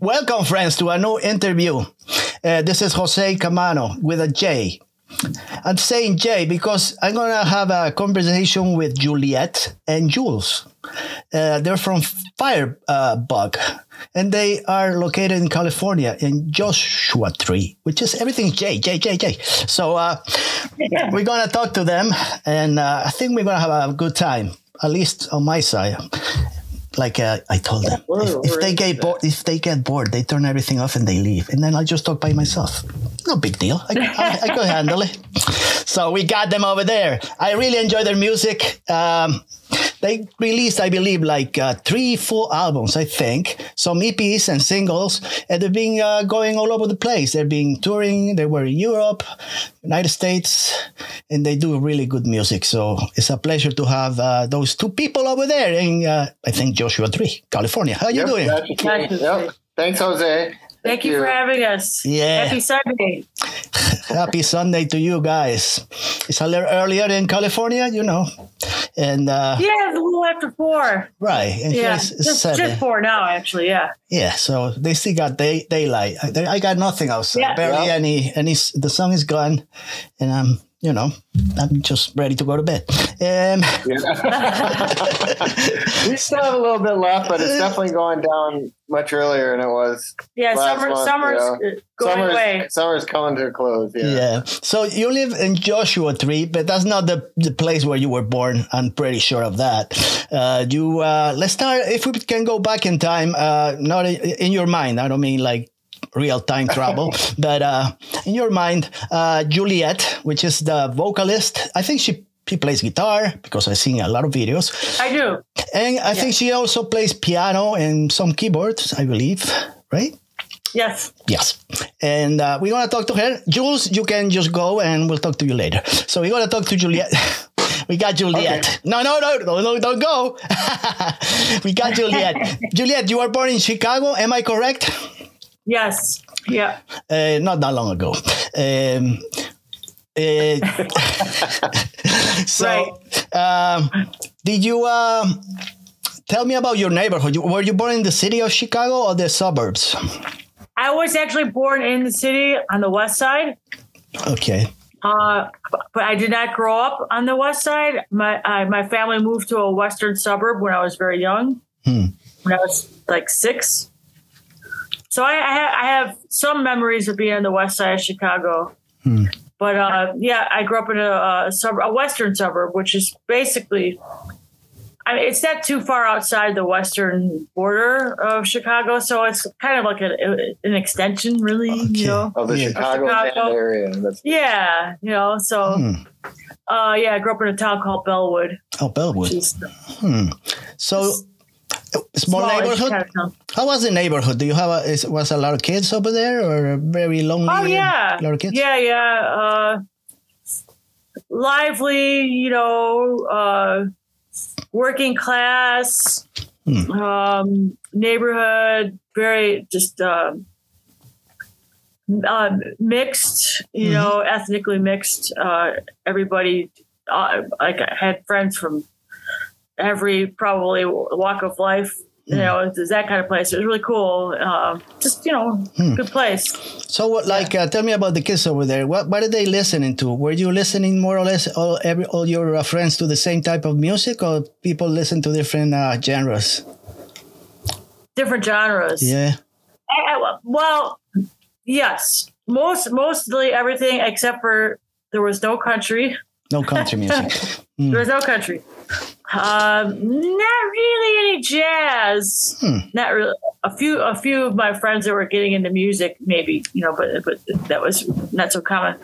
Welcome, friends, to a new interview. Uh, this is Jose Camano with a J. I'm saying J because I'm going to have a conversation with Juliet and Jules. Uh, they're from Firebug, and they are located in California in Joshua Tree, which is everything J, J, J, J. So uh, we're going to talk to them, and uh, I think we're going to have a good time, at least on my side like uh, I told them, if, if they get bored, if they get bored, they turn everything off and they leave, and then I just talk by myself. No big deal. I, I, I could handle it. So we got them over there. I really enjoy their music. Um, they released, I believe, like uh, three full albums, I think, some EPs and singles, and they've been uh, going all over the place. They've been touring. They were in Europe, United States, and they do really good music. So it's a pleasure to have uh, those two people over there in, uh, I think, Joshua Tree, California. How are you Yep, doing? that's- yep. Thanks, Jose. Thank you for having us. Yeah. Happy Sunday. Happy Sunday to you guys. It's a little earlier in California, you know, and uh, Yeah, it's a little after four. right, and Yeah, here's just, seven. just four now, actually. Yeah. Yeah, so they still got day, daylight. I, they- I got nothing outside. Yeah. Barely Yeah. any. Any. The sun is gone, and I'm, you know, I'm just ready to go to bed. Um, we still have a little bit left, but it's definitely going down much earlier than it was. Yeah, Last summer, month, summer's yeah. uh, going summer's, away. Summer's coming to a close. Yeah. yeah. So you live in Joshua Tree, but that's not the the place where you were born. I'm pretty sure of that. Uh, you. Uh, let's start. If we can go back in time, uh, not in, in your mind. I don't mean like real time travel, but uh, in your mind, uh, Juliet, which is the vocalist, I think she. She plays guitar because I've seen a lot of videos. I do. And I think she also plays piano and some keyboards, I believe, right? Yes. Yes. And uh, we're going to talk to her. Jules, you can just go and we'll talk to you later. So we're going to talk to Juliet. we got Juliet. No, no, no, no, no, don't go. we got Juliet. Juliet, you were born in Chicago. Am I correct? Yes. Yeah. Uh, not that long ago. Um, uh, so, um, did you um, tell me about your neighborhood? Were you born in the city of Chicago or the suburbs? I was actually born in the city on the west side. Okay. Uh, but I did not grow up on the west side. My uh, my family moved to a western suburb when I was very young. Hmm. When I was like six. So I, I, ha- I have some memories of being on the west side of Chicago. Hmm. But uh, yeah, I grew up in a, a suburb, a western suburb, which is basically. I mean, it's not too far outside the western border of Chicago, so it's kind of like a, an extension, really. Okay. You know, Of the Yeah. Chicago, Chicago. area. That's, yeah, you know, so Hmm. uh yeah, I grew up in a town called Bellwood. Oh, Bellwood. Is Hmm. So, small smallish neighborhood. kind of town. How was the neighborhood? Do you have a, is, was a lot of kids over there, or very lonely? Oh yeah, lot of kids. yeah, yeah. Uh, lively, you know, uh, working class, Hmm. um, neighborhood, very just um, uh, mixed, you Mhm. know, ethnically mixed. Uh, everybody, uh, like I had friends from every probably walk of life. You Hmm. know, it's that kind of place. It was really cool. Um, just you know, Hmm. good place. So, what, like, uh, tell me about the kids over there. What what are they listening to? Were you listening more or less all every all your uh, friends to the same type of music, or people listen to different uh, genres? Different genres. Yeah. I- I- well, yes, most mostly everything except for there was no country. No country music. Hmm. There was no country. Um, not really any jazz. Hmm. Not really. A few, a few of my friends that were getting into music, maybe you know, but but that was not so common.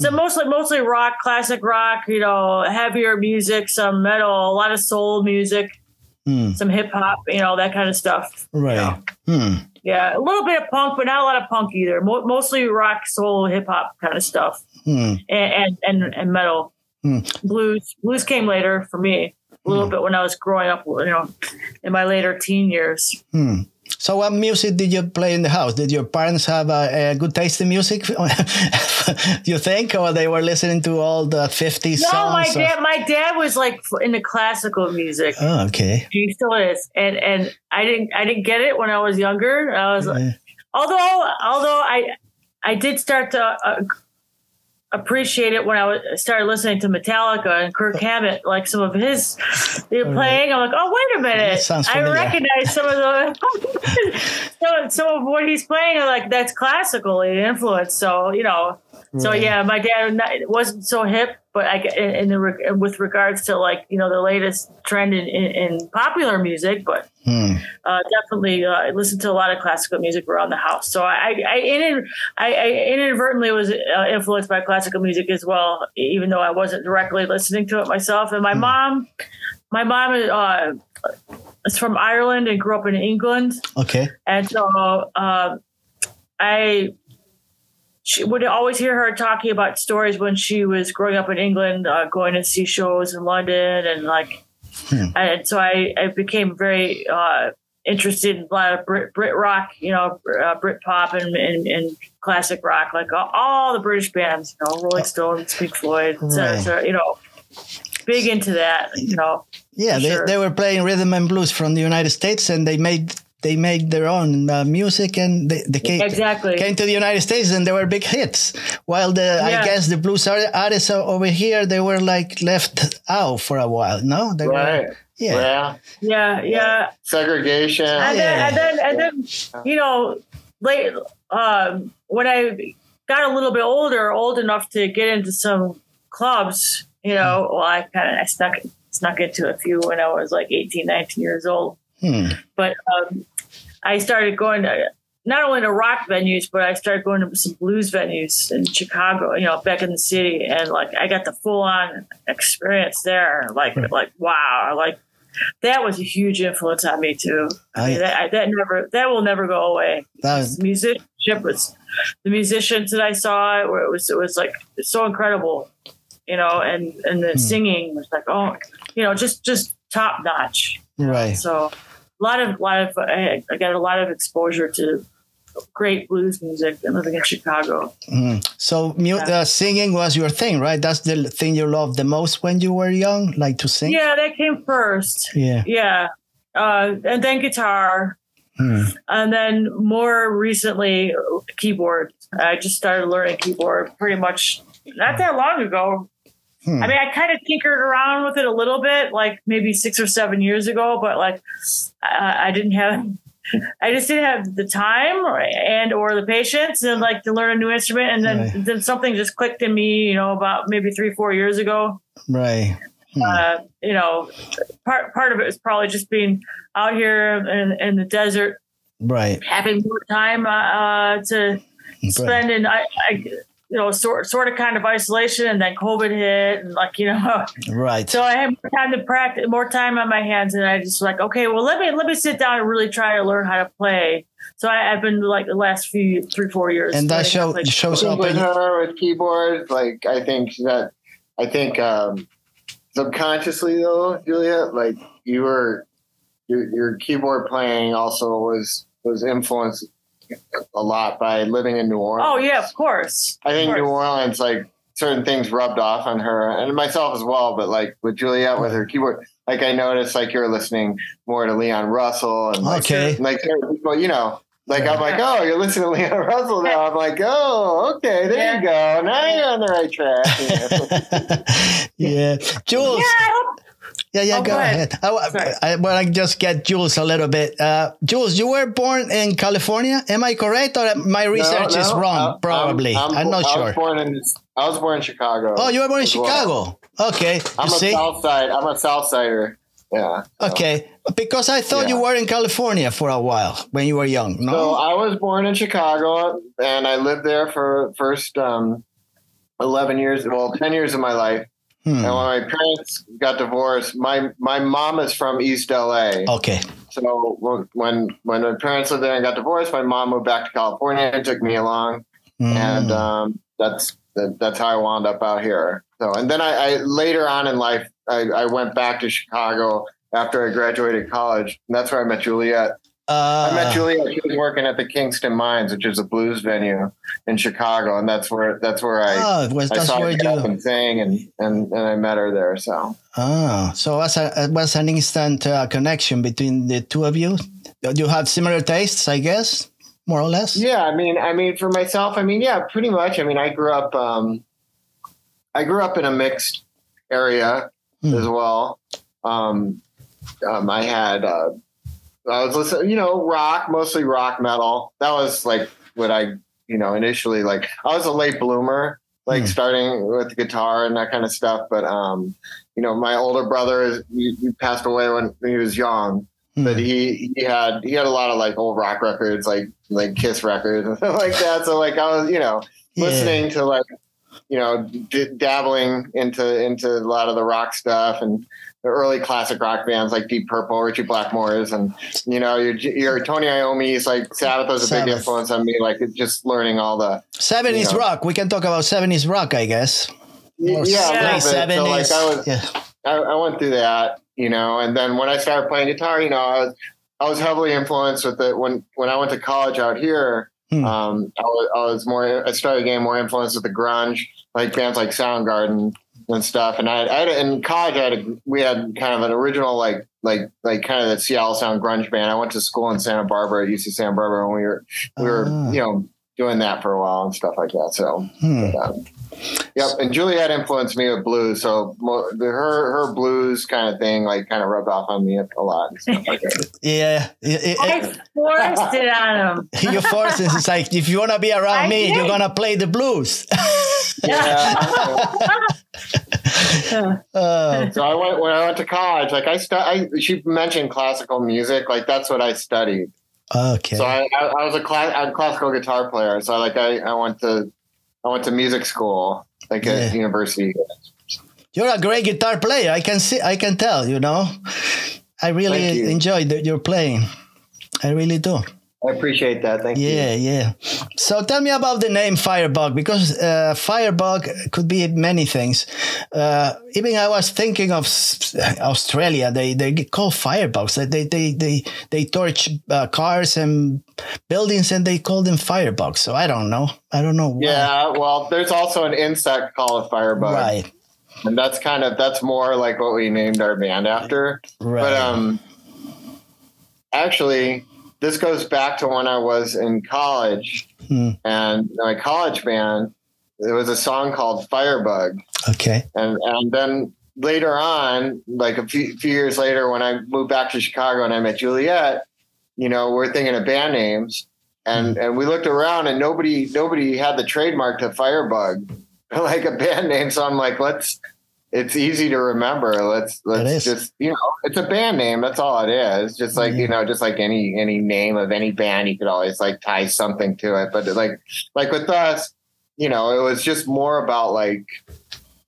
So mostly, mostly rock, classic rock. You know, heavier music, some metal, a lot of soul music, Hmm. some hip hop. You know, that kind of stuff. Right. Hmm. Yeah, a little bit of punk, but not a lot of punk either. Mo- mostly rock, soul, hip hop kind of stuff, Hmm. and and and, and metal. Hmm. Blues, blues came later for me. A little bit when I was growing up, you know, in my later teen years. Hmm. So, what music did you play in the house? Did your parents have a, a good taste in music? you think, or they were listening to all the fifties No, songs? my of- dad, my dad was like into classical music. Oh, okay. He still is, and and I didn't I didn't get it when I was younger. I was Yeah. although although I I did start to uh, appreciate it when I was, started listening to Metallica and Kirk Hammett, like some of his were playing. I'm like, oh wait a minute, I recognize some of the some, some of what he's playing. Like that's classically influenced. So you know, so yeah, my dad wasn't so hip, but I in, in the with regards to like you know the latest trend in, in, in popular music, but Hmm. uh, definitely uh, I listened to a lot of classical music around the house. So I I, in, I, I inadvertently was uh, influenced by classical music as well, even though I wasn't directly listening to it myself. And my mom, my mom uh, is from Ireland and grew up in England. Okay. And so um, I she would always hear her talking about stories when she was growing up in England, uh, going to see shows in London, and like, Hmm. and so I, I became very uh, interested in a lot of Brit, Brit rock, you know, uh, Brit pop and, and, and classic rock, like all, all the British bands, you know, Rolling Stones, Pink Floyd, cetera, et cetera, you know, big into that, you know. Yeah, they, Sure. they were playing rhythm and blues from the United States, and they made they made their own uh, music, and they, they came, Exactly. came to the United States, and they were big hits. While the I guess the blues art- artists over here, they were like left out for a while. No, they Right. were. Yeah. Yeah. Yeah, yeah. Segregation. and then, and then, and then, you know, late um, when I got a little bit older, old enough to get into some clubs, you know, well, I kind of I snuck snuck into a few when I was like 18, 19 years old. Hmm. But um, I started going to not only to rock venues, but I started going to some blues venues in Chicago, you know, back in the city, and like I got the full on experience there. Like, like wow, like that was a huge influence on me too. I mean, I- that, that never that will never go away. That- This musicianship was the musicians that I saw. Where it was it was like so incredible, you know, and and the singing was like oh, you know, just just top notch. right. So a lot of lot of I, I got a lot of exposure to great blues music and living in Chicago. Mm. So mu- Yeah. uh, singing was your thing, right? That's the thing you loved the most when you were young, like to sing. Yeah, that came first. Yeah. Yeah. Uh, and then guitar. Hmm. And then more recently, keyboard. I just started learning keyboard pretty much not that long ago. Hmm. I mean, I kind of tinkered around with it a little bit, like maybe six or seven years ago, but like I, I didn't have, I just didn't have the time or, and or the patience and like to learn a new instrument. And then Right. then something just clicked in me, you know, about maybe three four years ago Right. uh, you know, part part of it is probably just being out here in, in the desert, Right. having more time uh, uh, to spend and I, I, you know, sort sort of kind of isolation, and then COVID hit, and like you know, Right. so I had more time to practice, more time on my hands, and I just like, okay, well, let me let me sit down and really try to learn how to play. So I, I've been like the last few three four years, and that learning how show play shows up with in her with keyboard, like I think that I think um, subconsciously though, Julia, like you were your, your keyboard playing also was was influenced a lot by living in New Orleans. Oh yeah, of course. I think Of New. Orleans, like certain things rubbed off on her and myself as well. But like with Juliet with her keyboard, like I noticed, like you're listening more to Leon Russell and like, Okay. like certain people, you know. Like I'm like, oh, you're listening to Leon Russell now. I'm like, oh, okay, there you go. Now you're on the right track. yeah, Jules. Yeah, I hope Yeah, yeah, Oh, go, go ahead. ahead. I, wa- Sorry. I want to just get Jules a little bit. Uh, Jules, you were born in California. Am I correct, or my research No, is wrong? I'm- Probably. I'm, I'm, not I sure. Was born in, I was born in Chicago. oh, you were born in as well. Chicago. Okay, I'm you a see. South Side. I'm a South Sider. Yeah. so. Okay, because I thought you were in California for a while when you were young. No. So I was born in Chicago, and I lived there for first um, eleven years, well, ten years of my life. Hmm. And when my parents got divorced, my my mom is from East LA. Okay. So when when my parents lived there and got divorced, my mom moved back to California and took me along, Hmm. and um, that's that, that's how I wound up out here. So and then I, I later on in life, I, I went back to Chicago after I graduated college, and that's where I met Juliet. I met Julia. She was working at the Kingston Mines, which is a blues venue in Chicago, and that's where that's where I oh, it was, I that's saw where her you. and sing, and, and and I met her there. So Oh, so was, a, was an instant uh, connection between the two of you. You have similar tastes, I guess, more or less. yeah, I mean, I mean, for myself, I mean, yeah, pretty much. I mean, I grew up, um, I grew up in a mixed area Hmm. as well. Um, um, I had, uh, I was listening, you know, rock, mostly rock metal. That was like what I, you know, initially like. I was a late bloomer, like Hmm. starting with the guitar and that kind of stuff. But um, you know, my older brother is he, he passed away when he was young. Hmm. But he he had he had a lot of like old rock records, like like Kiss records and stuff like that. So like I was, you know, Yeah. listening to like you know d- dabbling into into a lot of the rock stuff and the early classic rock bands like Deep Purple, Ritchie Blackmore's, and you know your your Tony Iommi's like Sabbath was a big influence on me. Like just learning all the 70s Yeah. rock. We can talk about 70s rock, I guess. Or yeah, a Yeah. little late bit. So like I was yeah. I, I went through that, you know, and then when I started playing guitar, you know, I was I was heavily influenced with it when when I went to college out here. Hmm. Um, I was, I was more I started getting more influence with the grunge, like bands like Soundgarden and stuff. And I, I had in college, I had a, we had kind of an original like like like kind of the Seattle Sound grunge band. I went to school in Santa Barbara, at UC Santa Barbara, and we were we were Ah. you know doing that for a while and stuff like that. So Hmm. um, yep. And Juliet influenced me with blues, so the, her her blues kind of thing like kind of rubbed off on me a lot like. Yeah. It- it- I forced it on him. you force it. It's like, if you want to be around I me, did. you're going to play the blues. Yeah. Uh, so I went when I went to college. Like I, stu- I she mentioned classical music. Like that's what I studied. okay. So I, I, I was a, class, a classical guitar player. So like I, I went to I went to music school like Yeah. at university. You're a great guitar player. I can see. I can tell. You know, I really you. enjoy the, your playing. I really do. I appreciate that. Thank Yeah, you. yeah. Yeah. So tell me about the name Firebug because uh, Firebug could be many things. Uh, even I was thinking of Australia. They they get called firebugs. They they they they torch uh, cars and buildings and they call them firebugs. So I don't know. I don't know. Why. Yeah. Well, there's also an insect called a firebug, Right. and that's kind of that's more like what we named our band after. Right. But um, actually, this goes back to when I was in college, Hmm. and my college band. There was a song called Firebug, okay. and and then later on, like a few, few years later, when I moved back to Chicago and I met Juliet, you know, we're thinking of band names, and and we looked around and nobody nobody had the trademark to Firebug, like a band name. So I'm like, let's. It's easy to remember. Let's let's just you know, it's a band name. That's all it is. Just like you know, just like any any name of any band, you could always like tie something to it. But like like with us, you know, it was just more about like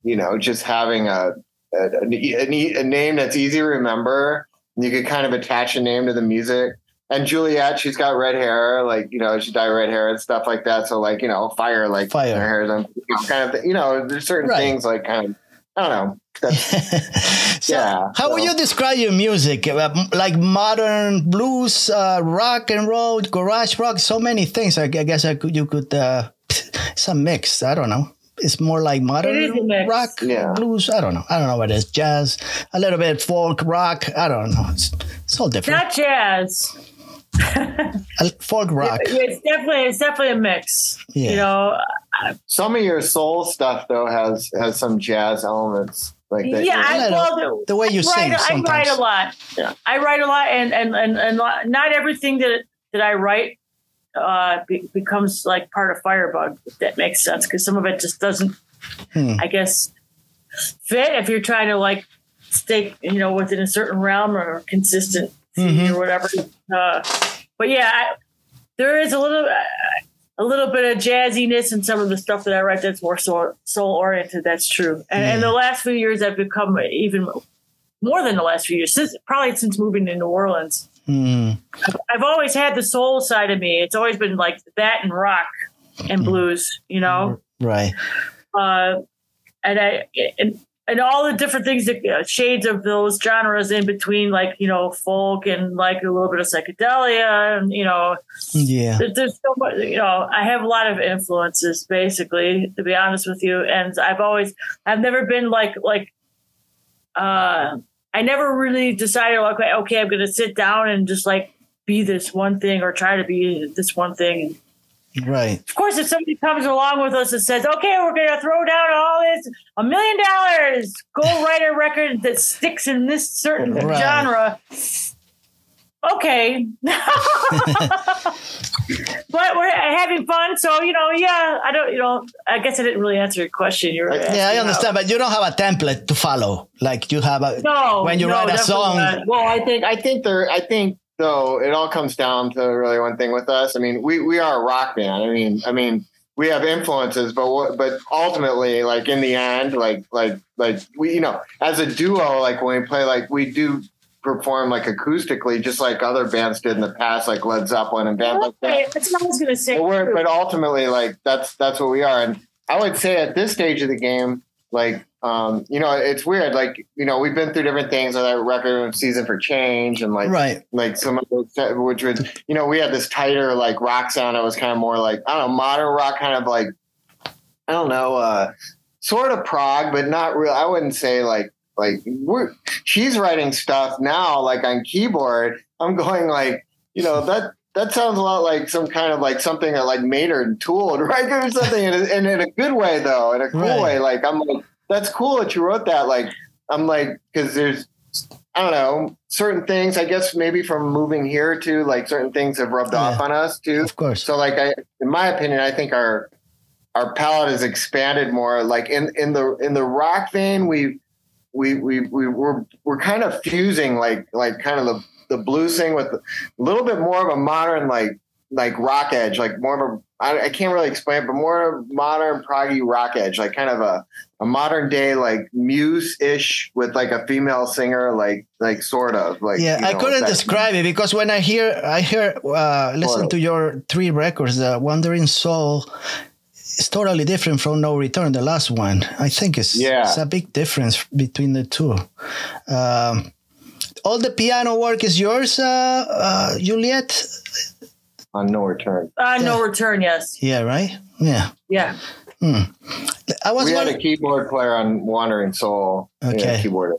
you know, just having a a, a, a name that's easy to remember. You could kind of attach a name to the music. And Juliet, she's got red hair, like you know, she dyed red hair and stuff like that. So like you know, fire, like Fire. her hair, is you know, kind of you know, there's certain Right. things like kind of I don't know. That's, so Yeah, how would you describe your music? Uh, like modern blues, uh, rock and roll, garage rock, so many things. I, I guess I could, you could. Uh, it's a mix. I don't know. It's more like modern It is a mix. rock, Yeah. blues. I don't know. I don't know what it is. Jazz, a little bit folk rock. I don't know. It's, it's all different. Not jazz. Uh, folk rock. It's definitely it's definitely a mix. Yeah. You know, some of your soul stuff though has has some jazz elements like that. yeah. I, I well, The way you I sing write, I write a lot. Yeah. I write a lot, and and and, and not everything that that I write uh, be, becomes like part of Firebug. If that makes sense, because some of it just doesn't, Hmm. I guess, fit if you're trying to like stay, you know, within a certain realm or consistency Mhm. or whatever. Uh, but yeah, I, there is a little. a little bit of jazziness in some of the stuff that I write that's more soul, soul oriented. That's true. And, and the last few years, I've become even more than the last few years, since probably since moving to New Orleans. Hmm. I've always had the soul side of me. It's always been like that and rock and blues, you know. Right. Uh, and I and and all the different things that uh, shades of those genres in between, like you know, folk and like a little bit of psychedelia, and you know, Yeah. there- there's so much. You know, I have a lot of influences, basically, to be honest with you, and I've always, I've never been like like, uh, I never really decided, like, okay, I'm going to sit down and just like be this one thing or try to be this one thing. Right. Of course, if somebody comes along with us and says, "Okay, we're going to throw down all this a million dollars, go write a record that sticks in this certain Right. genre," okay, but we're having fun, so you know, yeah, I don't, you know, I guess I didn't really answer your question. You're Yeah, Yeah, I asking understand, but you don't have a template to follow. Like you have a No, when you no, write a song. not. Well, I think I think there I think though it all comes down to really one thing with us. I mean, we we are a rock band. I mean, I mean, we have influences, but but ultimately, like in the end, like like like we you know as a duo, like when we play, like we do perform like acoustically, just like other bands did in the past, like Led Zeppelin and bands like that. That's what I was to say. But, we're, but ultimately, like that's that's what we are. And I would say at this stage of the game, like um, you know, it's weird. Like you know, we've been through different things with that record season for change, and like Right. like some of those, which was you know, we had this tighter like rock sound. It was kind of more like I don't know, modern rock, kind of like I don't know, uh, sort of prog, but not real. I wouldn't say like like we're she's writing stuff now like on keyboard. I'm going like you know that that sounds a lot like some kind of like something that like Maynard Tool would right or something, and, and in a good way though, in a cool Right. way. Like I'm like that's cool that you wrote that. Like I'm like because there's I don't know certain things. I guess maybe from moving here too, like certain things have rubbed off on us too. Of course. So like I, in my opinion, I think our our palette has expanded more. Like in in the in the rock vein, we we we we we're we're kind of fusing like like kind of the the blues thing with a little bit more of a modern like like rock edge, like more of a I, I can't really explain it, but more modern proggy rock edge, like kind of a a modern day like muse ish with like a female singer, like like sort of like yeah, you I couldn't describe it because when I hear, I hear, uh, listen to your three records, uh, Wandering Soul, it's totally different from No Return, the last one. I think it's, Yeah. it's a big difference between the two. Um, all the piano work is yours, uh, uh, Juliet? on no return. Uh, no return. Yes. Yeah, right? Yeah. Yeah. I was we had a keyboard player on Wandering Soul. Yeah, Okay. keyboard.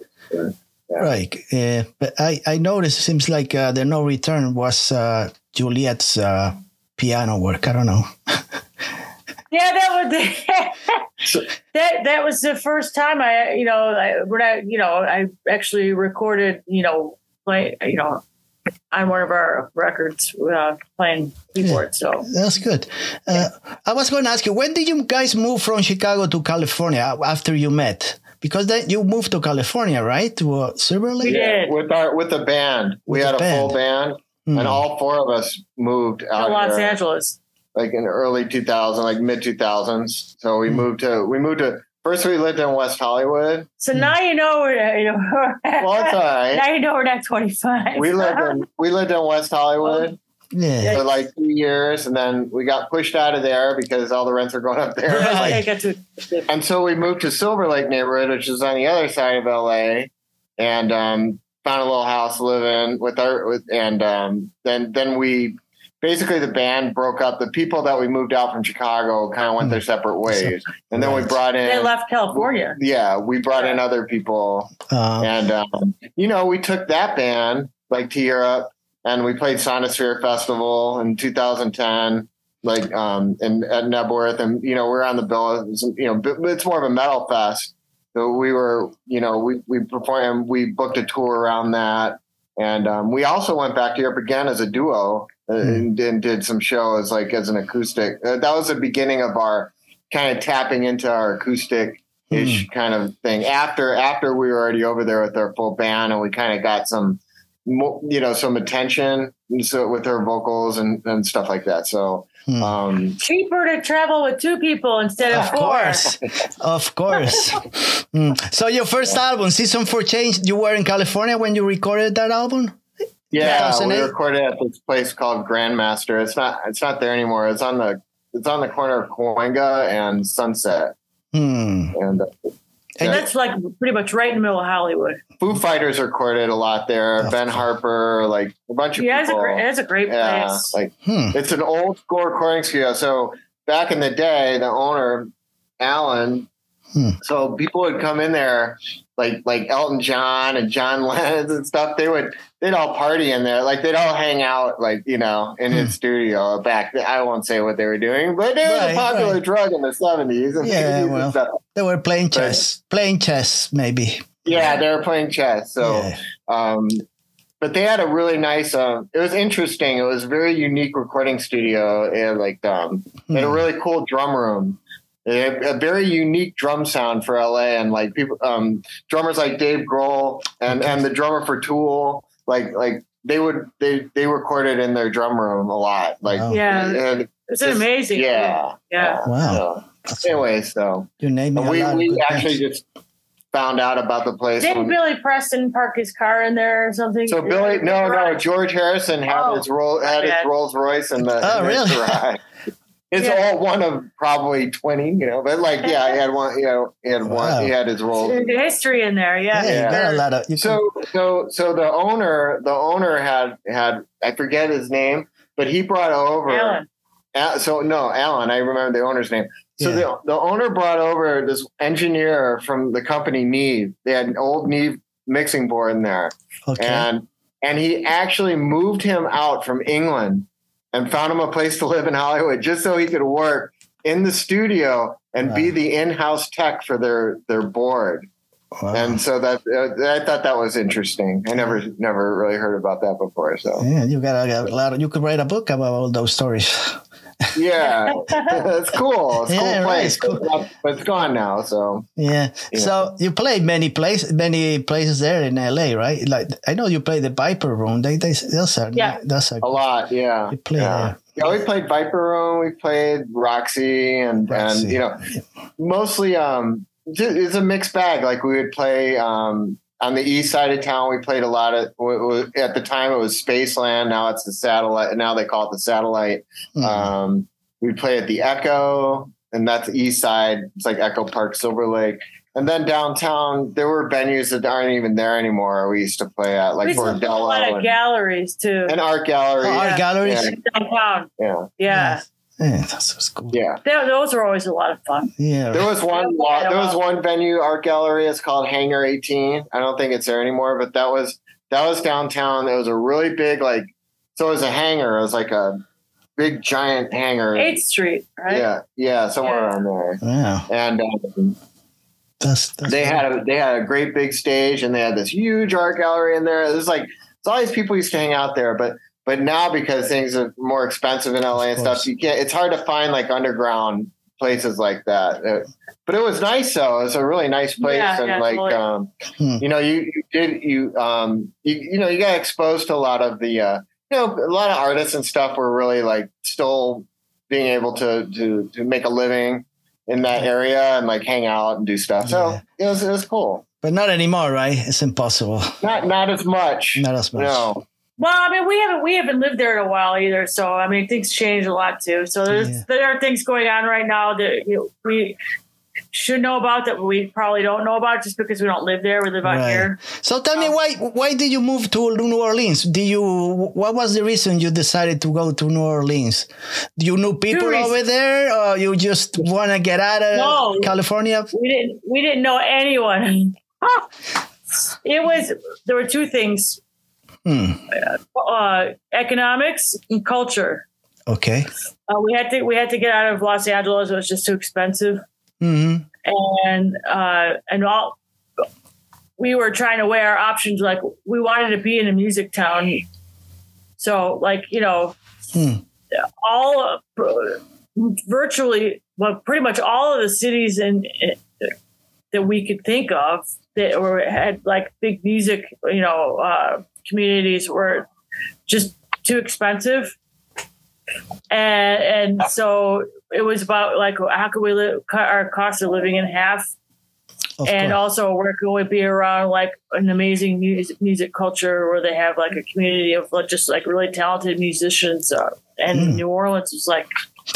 right, uh, but I, I noticed it seems like uh, the No Return was uh, Juliet's uh, piano work. I don't know. Yeah, that was that. That was the first time I, you know, I, when I, you know, I actually recorded, you know, play, you know, on one of our records uh, playing keyboard. So That's good. Uh, I was going to ask you, when did you guys move from Chicago to California after you met? Because then you moved to California, right? To uh, Silver Lake? We did. with our with the band. we had the a full band, Hmm. and all four of us moved out to Los here, Angeles. Like in early 2000s, like mid 2000s. So we moved to we moved to first we lived in West Hollywood. So now you know we're, you know, Well, it's all right. now you know we're not 25. We lived in we lived in West Hollywood Yeah. for like two years, and then we got pushed out of there because all the rents are going up there. Right. Got to. And so we moved to Silver Lake neighborhood, which is on the other side of LA, and um, found a little house to live in with our with, and um, then then we basically the band broke up. The people that we moved out from Chicago kind of went their separate ways, and then we brought in. They left California. Yeah, we brought in other people, Uh, and um, you know we took that band like to Europe, and we played Sonisphere Festival in 2010 like um in at Knebworth. And you know we're on the bill it's, you know it's more of a metal fest. So we were you know we we performed we booked a tour around that. And um, we also went back to Europe again as a duo and, and did some shows like as an acoustic uh, that was the beginning of our kind of tapping into our acoustic ish kind of thing after after we were already over there with our full band and we kind of got some you know some attention so with her vocals and, and stuff like that so Hmm. um Cheaper to travel with two people instead of, of four. course. of course. Mm. So your first album, Season for Change, you were in California when you recorded that album? Yeah we 2008? recorded at this place called grandmaster it's not it's not there anymore it's on the it's on the corner of Cahuenga and sunset Hmm. and uh, And that's like pretty much right in the middle of Hollywood. Foo Fighters recorded a lot there. Of ben. Harper, like a bunch of Yeah, it's a people. great, it's a great yeah, place. like Hmm. it's an old school recording studio. So back in the day, the owner, Alan, Hmm. so people would come in there, like like Elton John and John Lennon and stuff. They would they'd all party in there, like they'd all hang out, like you know, in his studio back. I won't say what they were doing, but it was Hmm. Right, a popular right. drug in the seventies and Yeah, 60s well. and. They were playing chess, playing chess, maybe. Yeah, they were playing chess. So. Yeah. Um, but they had a really nice. Um, it was interesting. It was a very unique recording studio. Had like um, a Hmm. really cool drum room. They had a very unique drum sound for LA, and like people, um, drummers like Dave Grohl and and the drummer for Tool, like like they would they they recorded in their drum room a lot. Like Wow. Yeah. and It's just- amazing. Yeah. Yeah. Wow. So, anyway, so You name, me we we actually names. just found out about the place. Didn't Billy Preston park his car in there or something? So Billy, no, no, George Harrison had Oh, his roll had his. Rolls Royce in the, Oh, in really? garage. It's Yeah. all one of probably twenty, you know. But like, yeah, he had one. You know, he had Wow. one. He had his role. History in there. Yeah. Yeah, Yeah. a lot of. You So, so, so the owner, the owner had had I forget his name, but he brought over. Alan. Al- so no, Alan. I remember the owner's name. So Yeah. the the owner brought over this engineer from the company Neve. They had an old Neve mixing board in there okay. and and he actually moved him out from England and found him a place to live in Hollywood just so he could work in the studio and be the in-house tech for their their board. Wow. And so that uh, I thought that was interesting. I never never really heard about that before. So yeah, you got a, a lot. Of, you could write a book about all those stories. Yeah, it's cool. It's a Yeah, cool right, place, it's cool. but it's gone now. So Yeah. Yeah. So you played many places, many places there in LA, right? Like I know you played the Viper Room. They, they, those are, Yeah. that's a, a lot, yeah. You play yeah. there. Yeah, we played Viper Room, we played Roxy, and Roxy. and you know, mostly um, it's a mixed bag. Like we would play um on the east side of town. We played a lot of w- w- at the time it was Spaceland. Now it's the satellite. Now they call it the satellite. Hmm. Um, we play at the Echo, and that's the east side. It's like Echo Park, Silver Lake. And then downtown, there were venues that aren't even there anymore. We used to play at We like used to play a Bordello lot of and, galleries too. and art gallery. Oh, art Yeah. galleries. Yeah. downtown. yeah, Yeah. Yeah, that's, that's cool. yeah. They- those are always a lot of fun. Yeah. There was one. Yeah. There was one venue art gallery. It's called Hangar 18. I don't think it's there anymore, but that was that was downtown. It was a really big like. So it was a hangar. It was like a big giant hangar. 8th Street, right? Yeah, yeah, somewhere Yeah. around there. yeah. And um, That's, that's they had a they had a great big stage, and they had this huge art gallery in there. There's like it's all these people used to hang out there, but but now because things are more expensive in LA and Of course. stuff, you can't. It's hard to find like underground places like that. Uh, but it was nice though. It's a really nice place, Yeah, and yeah, like totally. um, Hmm. you know, you, you did you um you you know you got exposed to a lot of the uh, you know a lot of artists and stuff were really like still being able to to to make a living in that area and like hang out and do stuff. So it was it was cool. But not anymore, right? It's impossible. Not not as much. Not as much. No. Well, I mean, we haven't we haven't lived there in a while either. So I mean, things change a lot too. So there's Yeah. there are things going on right now that you know, we should know about that we probably don't know about just because we don't live there. We live out Right. here. So tell me Um, why why did you move to New Orleans? Did you what was the reason you decided to go to New Orleans? Do you know people over there, or you just want to get out of No. California? We didn't we didn't know anyone. it was there were two things: Hmm. uh, economics and culture. Okay. Uh, we had to we had to get out of Los Angeles. It was just too expensive. hmm and uh, and all we were trying to weigh our options. Like we wanted to be in a music town, so like you know, Hmm. all virtually, well, pretty much all of the cities in, that we could think of that were had like big music, you know, uh, communities were just too expensive. And and so it was about like how could we live, cut our cost of living in half Of and course. also where can we be around like an amazing music, music culture where they have like a community of like, just like really talented musicians uh, and Mm. New Orleans is like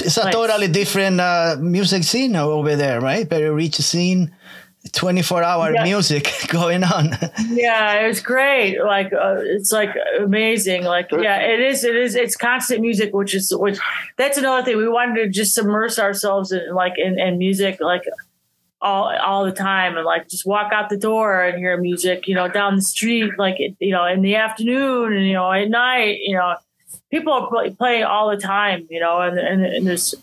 it's a nice. totally different uh, music scene over there, right? Very rich scene. 24 hour Yeah. music going on. Yeah, it was great. Like uh, it's like amazing. Like yeah, it is. It is. It's constant music, which is which. That's another thing. We wanted to just immerse ourselves in like in, in music, like all all the time, and like just walk out the door and hear music. You know, down the street, like you know, in the afternoon, and you know, at night. You know, people are play, playing all the time. You know, and and, and there's,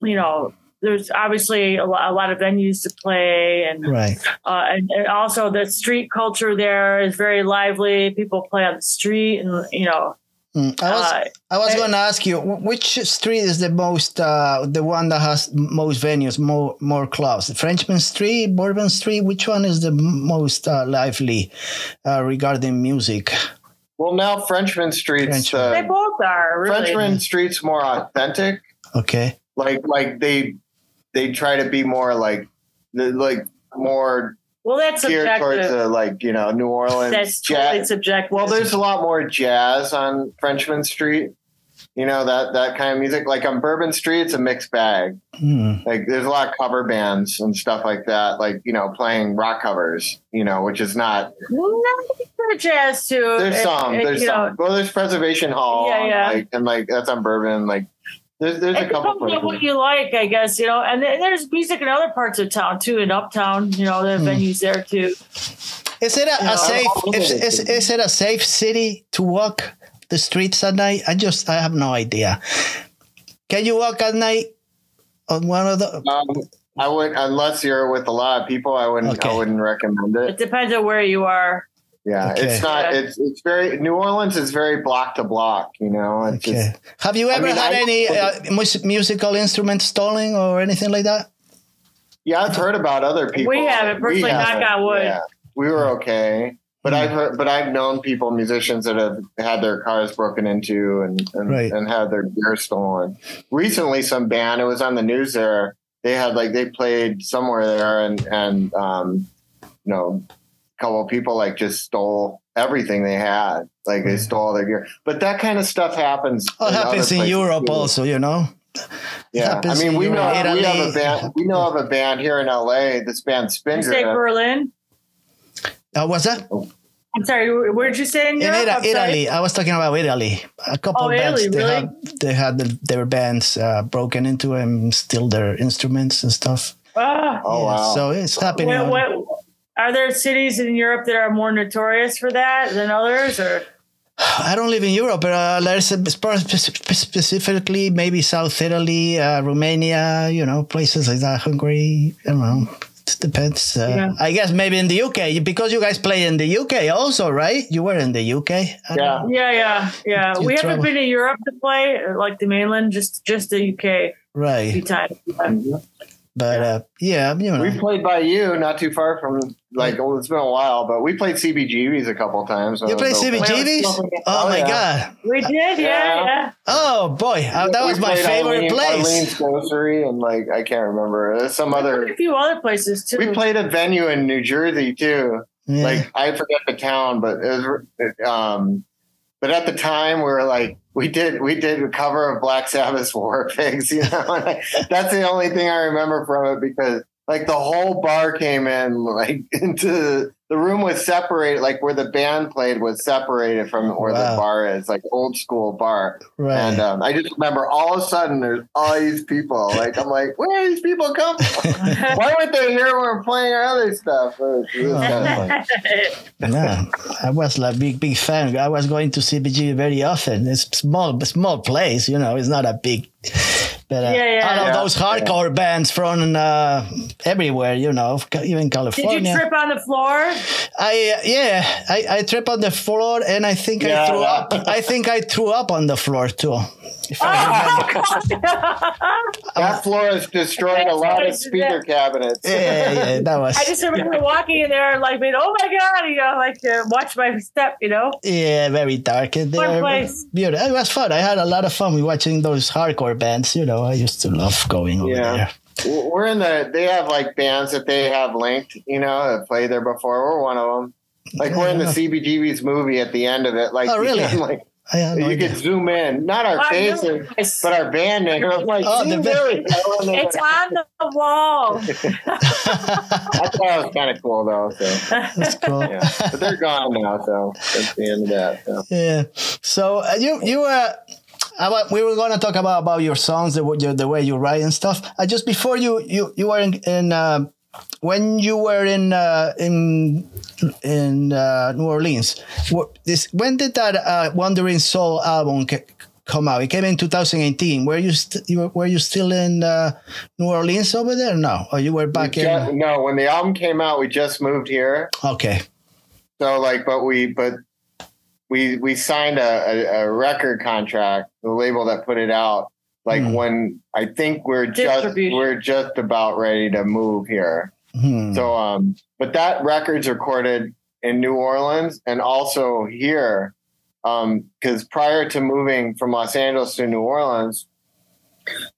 you know. There's obviously a lot, a lot of venues to play, and right. uh, and, and also the street culture there is very lively. People play on the street, and you know, Mm, I was uh, I was eh, going to ask you which street is the most uh, the one that has most venues, more more clubs. Frenchmen Street, Bourbon Street. Which one is the most uh, lively uh, regarding music? Well, now Frenchmen Street's Frenchmen. they both are really. Frenchmen Street's more authentic. Okay. Like like they they try to be more like like more Well, that's geared towards the like you know New Orleans That's jazz. totally subjective. Well, there's a lot more jazz on Frenchmen Street. You know that that kind of music. Like on Bourbon Street, it's a mixed bag. Hmm. Like there's a lot of cover bands and stuff like that. Like you know playing rock covers. You know, which is not. No, jazz too. There's It- some. it- There's some. know, well, there's Preservation Hall. Yeah, yeah. Like, and like that's on Bourbon. Like there's there's a couple depends on what you like, I guess. You know, and then there's music in other parts of town too. In Uptown, you know, there are Hmm. venues there too. Is it a, a safe? I'll- I'll Is, is, it a safe city to walk the streets at night? I just I have no idea. Can you walk at night on one of the? Um, I would unless you're with a lot of people. I wouldn't. Okay. I wouldn't recommend It it. depends on where you are. Yeah, Okay. it's not. It's it's very. New Orleans is very block to block. You know. It's Okay. just, Have you ever mean, had I- any uh, musical instruments stolen or anything like that? yeah, I've heard about other people. We haven't, personally, knock haven't. on wood. Yeah, we were okay. But. I've heard, but I've known people, musicians that have had their cars broken into and and, Right. and had their gear stolen. Recently, some band it was on the news there. They had like they played somewhere there and and um, you know, a couple of people like just stole everything they had. Like they Right. stole their gear. But that kind of stuff happens. Oh, it in happens other in Europe too. also, you know. Yeah, I mean, we know Europe, we have a band. We know of a band here in LA. This band You Spindrift. say Berlin. Uh, what's that? I'm sorry. Where did you say in In Europe? Ita- Italy, I was talking about Italy. A couple Oh, of bands Italy, they really? had they had the, their bands uh, broken into and steal their instruments and stuff. Ah. Oh Yeah, wow! So it's happening. What, on- what, are there cities in Europe that are more notorious for that than others, or I don't live in Europe, but uh, there's a, spe- spe- specifically maybe South Italy, uh, Romania, you know, places like that, Hungary. I don't know. It depends. Uh, Yeah. I guess maybe in the UK because you guys play in the UK also, right? You were in the UK. Yeah. know. yeah, yeah, yeah? You we travel. haven't been to Europe to play, like the mainland, just just the UK a few Right. times. But uh, yeah, you know. We played by you, not too far from like. Well, it's been a while, but we played CBGBs a couple times. You play CBGBs? Oh, my yeah. God. We did, yeah, Yeah. yeah. Oh boy, uh, that We was my favorite Arlene- place. Arlene's Grocery and like I can't remember. There's some We other. a few other places too. We played a venue in New Jersey too. Yeah. Like I forget the town, but it was. Um, but at the time, we were like, we did we did a cover of Black Sabbath's War Pigs. You know, I- that's the only thing I remember from it because like the whole bar came in like into the room was separated, like where the band played was separated from where Wow. the bar is, like old school bar. right. And um, I just remember all of a sudden there's all these people. Like I'm like, where these people come from? Why weren't they here when we're playing our other stuff? It was- it was kinda yeah, I was like big big fan. I was going to CBG very often. It's small small place, you know. It's not a big. But uh, Yeah, yeah. all of Yeah. those hardcore bands from uh, everywhere, you know, even California. Did California. you trip on the floor? I uh, yeah, I, I trip on the floor and I think I Yeah. threw up. I think I threw up on the floor too. If Oh, That floor has destroyed a lot of speaker cabinets. yeah, yeah, that was. I just remember walking in there like being, oh my god, you know, like uh, watch my step, you know. Yeah, very dark in there. place. Beautiful. It was fun. I had a lot of fun watching those hardcore bands. You know, I used to love going over Yeah. there. We're in the. They have like bands that they have linked. You know, that played there before. We're one of them. Like we're in the CBGB's movie at the end of it. Like Oh, really? I'm like I had no you idea. could zoom in, not our I know faces, this. but our band name. I'm like, Oh, the "You band- really?" I don't know. It's on the wall. I thought it was kind of cool though. So That's cool. yeah, but they're gone now. So that's the end of that. So. Yeah. So uh, you you were. I wa- we were going to talk about, about your songs, the, way- the way you write and stuff. Uh, just before you you you were in, in uh, when you were in uh, in in uh, New Orleans. What, this when did that uh, Wandering Soul album c- come out? It came in 2018. Were you st- you were, were you still in uh, New Orleans over there? No, or you were back We ju- in? no, when the album came out, we just moved here. Okay. So like, but we but we we signed a, a, a record contract, the label that put it out. Like Hmm. when I think we're just we're just about ready to move here. Hmm. So um, but that record's recorded in New Orleans and also here, um, because prior to moving from Los Angeles to New Orleans,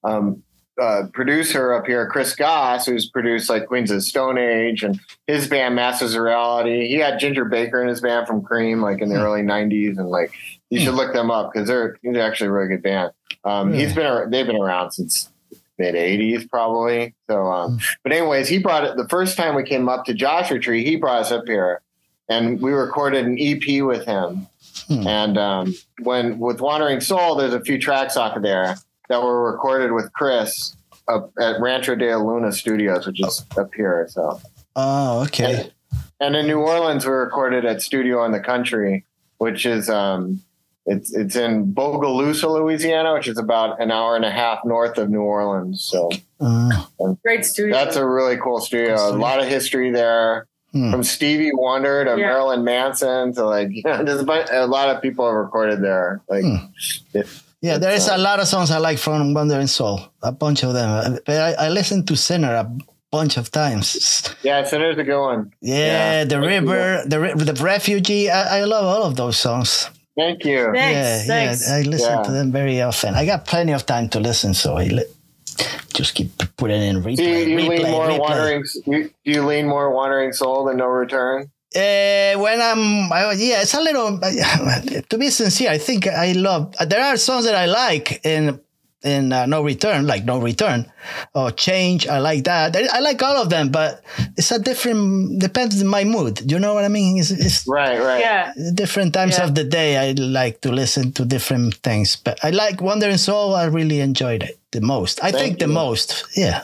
um, uh, producer up here, Chris Goss, who's produced like Queens of the Stone Age and his band Masters of Reality. He had Ginger Baker in his band from Cream, like in the Hmm. early '90s, and like you should look them up because they're they're actually a really good band. Um? He's been they've been around since mid '80s probably. So, um, but anyways, he brought it the first time we came up to Joshua Tree. He brought us up here, and we recorded an EP with him. Hmm. And um, when with Wandering Soul, there's a few tracks off of there that were recorded with Chris up at Rancho de la Luna Studios, which is up here. So, Oh, okay. and in New Orleans, we recorded at Studio in the Country, which is um, it's it's in Bogalusa, Louisiana, which is about an hour and a half north of New Orleans. So Uh, Great studio. that's a really cool studio. A lot of history there. Hmm. From Stevie Wonder to Yeah. Marilyn Manson to like, you know, there's a, bunch, a lot of people have recorded there. Like, Hmm. it- Yeah, there is It's, uh, a lot of songs I like from Wandering Soul, a bunch of them. But I, I listened to Sinner a bunch of times. yeah, Sinner's a good one. Yeah, Yeah, the thank you. river, the the refugee. I, I love all of those songs. Thank you. Thanks, yeah, thanks. yeah, I listen Yeah. to them very often. I got plenty of time to listen, so I li- just keep putting in replay. Do you, you replay, lean more replay. wandering? You, do you lean more wandering soul than no return? Uh, when I'm, I, yeah, it's a little. to be sincere, I think I love. There are songs that I like in in uh, No Return, like No Return or Change. I like that. I, I like all of them, but it's a different. Depends on my mood. You know what I mean? It's, it's Right, right. yeah. different times Yeah. of the day. I like to listen to different things, but I like Wandering Soul. I really enjoyed it the most. I Thank think the most. Yeah.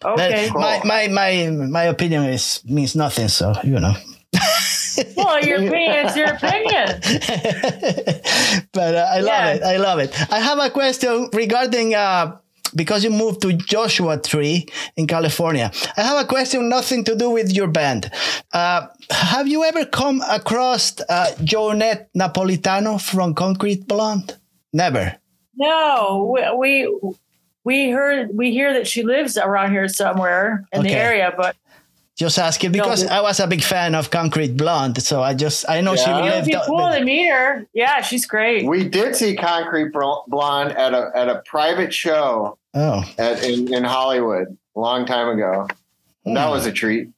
But Okay. my, my my my opinion is means nothing. So you know. Well, your opinion is your opinion. but uh, I love Yeah. it. I love it. I have a question regarding uh, because you moved to Joshua Tree in California. I have a question, nothing to do with your band. Uh, have you ever come across uh, Johnette Napolitano from Concrete Blonde? Never. No, we, we we heard we hear that she lives around here somewhere in the area, but Just asking because No. I was a big fan of Concrete Blonde, so I just I know she Yeah. it would lived. be up- cool to meet her. Yeah, she's great. We did see Concrete Blonde at a at a private show oh, at in, in Hollywood a long time ago. That was a treat.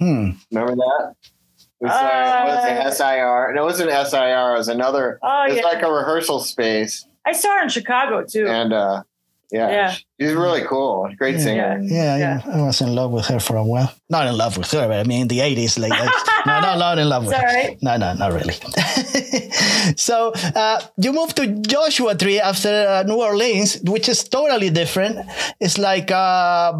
hmm. Remember that? It was, uh, it was Uh, an SIR. No, it wasn't SIR. It was another. Oh, it was yeah. like a rehearsal space, I saw her in Chicago too. and uh, yeah, Yeah. she's really cool. Great singer. Yeah, yeah, I was in love with her for a while. Not in love with her, but I mean in the eighties, like no, no, not in love with It's her. No, no, not really. so uh, you moved to Joshua Tree after uh, New Orleans, which is totally different. It's like uh,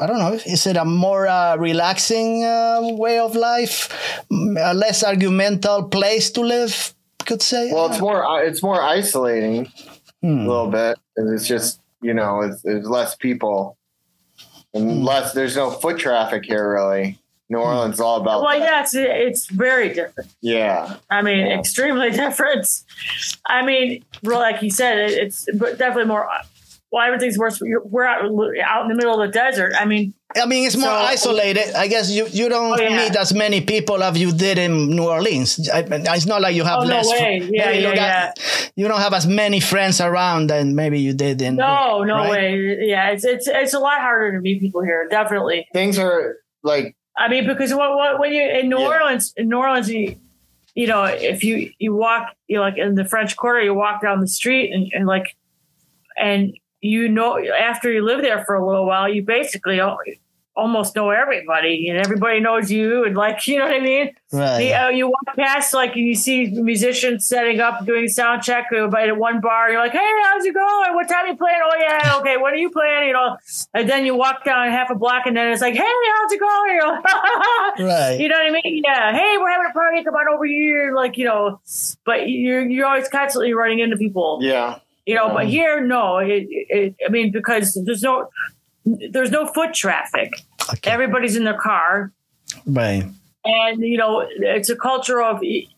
I don't know. Is it a more uh, relaxing uh, way of life, Mm, a less argumental place to live? Could say. Well, it's more uh, it's more isolating Hmm. a little bit. It's just you know, it's, there's less people, and hmm. less. There's no foot traffic here really. New hmm. Orleans is all about. Well, that. yeah, it's it's very different. yeah. I mean, Yeah. extremely different. I mean, like you said, it, it's but definitely more. Well, everything's worse. We're out, out in the middle of the desert. I mean, I mean, it's more So- isolated. I guess you, you don't Oh, yeah. meet as many people as you did in New Orleans. I, it's not like you have Oh, no way. Yeah, maybe you, yeah, got- you don't have as many friends around than maybe you did in. no, no right? way. Yeah, it's it's it's a lot harder to meet people here. Definitely. Things are like I mean, because what, what when you in New Yeah. Orleans, in New Orleans, you, you know, if you you walk, you know, like in the French Quarter, you walk down the street and, and like, and you know, after you live there for a little while, you basically almost know everybody, and everybody knows you, and like, you know what I mean? Right. The, uh, you walk past, like, and you see musicians setting up, doing sound check uh, by at one bar. You're like, "Hey, how's it going? What time you playing? Oh yeah, okay. When are you playing? You know." And then you walk down half a block, and then it's like, "Hey, how's it going?" you know, Right. You know what I mean? Yeah. Hey, we're having a party. Come on over here. Like, you know, but you're you're always constantly running into people. Yeah. You know, but Um, here, no. It, it, I mean, because there's no there's no foot traffic. Okay. Everybody's in their car Right. and you know it's a culture of we,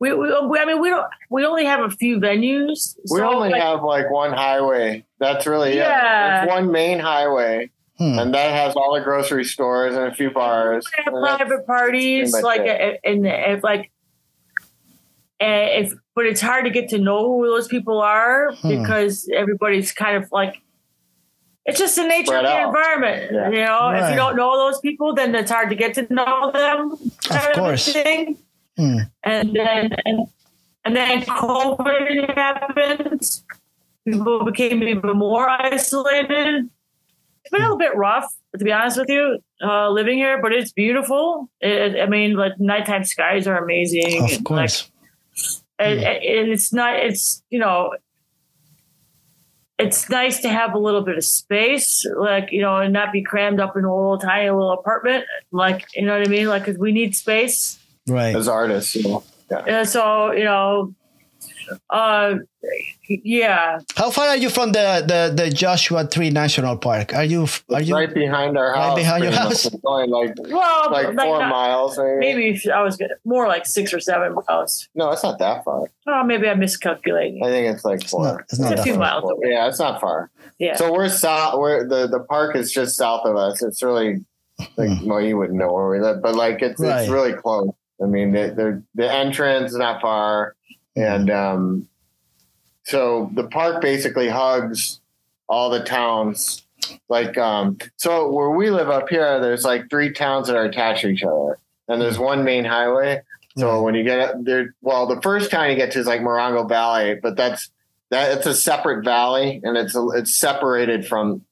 we, we I mean we don't we only have a few venues. We so, only like, have like one highway. That's really Yeah. it. It's one main highway, Hmm. and that has all the grocery stores and a few bars. we have private parties like it. and if like and if but it's hard to get to know who those people are Hmm. because everybody's kind of like it's just the nature Spread of the out. environment. Yeah. You know, if you don't know those people, then it's hard to get to know them. kind course. thing. Hmm. and then and, and then COVID happened. People became even more isolated. It's been a little bit rough, to be honest with you, uh, living here, but it's beautiful. It, I mean, like nighttime skies are amazing. Of and, course. Like, and, and it's not. It's you know. It's nice to have a little bit of space, like you know, and not be crammed up in a little tiny little apartment. Like you know what I mean? Like, because we need space. Right. as artists. You know. And so, you know, uh, yeah, How far are you from the, the, the Joshua Tree National Park? Are you are It's you right behind our Right house. behind your house? much. It's only like well, like like four not- miles. Maybe. maybe I was good, more like six or seven miles. No, it's not that far. Oh, maybe I'm miscalculating. I think it's like it's four. not, it's It's not a few far. miles away. Yeah, it's not far. Yeah. So we're south. We're the the park is just south of us. It's really like well, you wouldn't know where we live, but like it's Right. it's really close. I mean, the the, the entrance is not far, and um, so the park basically hugs all the towns. Like um, so where we live up here, there's like three towns that are attached to each other, and there's one main highway. So when you get up there, well, the first town you get to is like Morongo Valley, but that's that it's a separate valley and it's a, it's separated from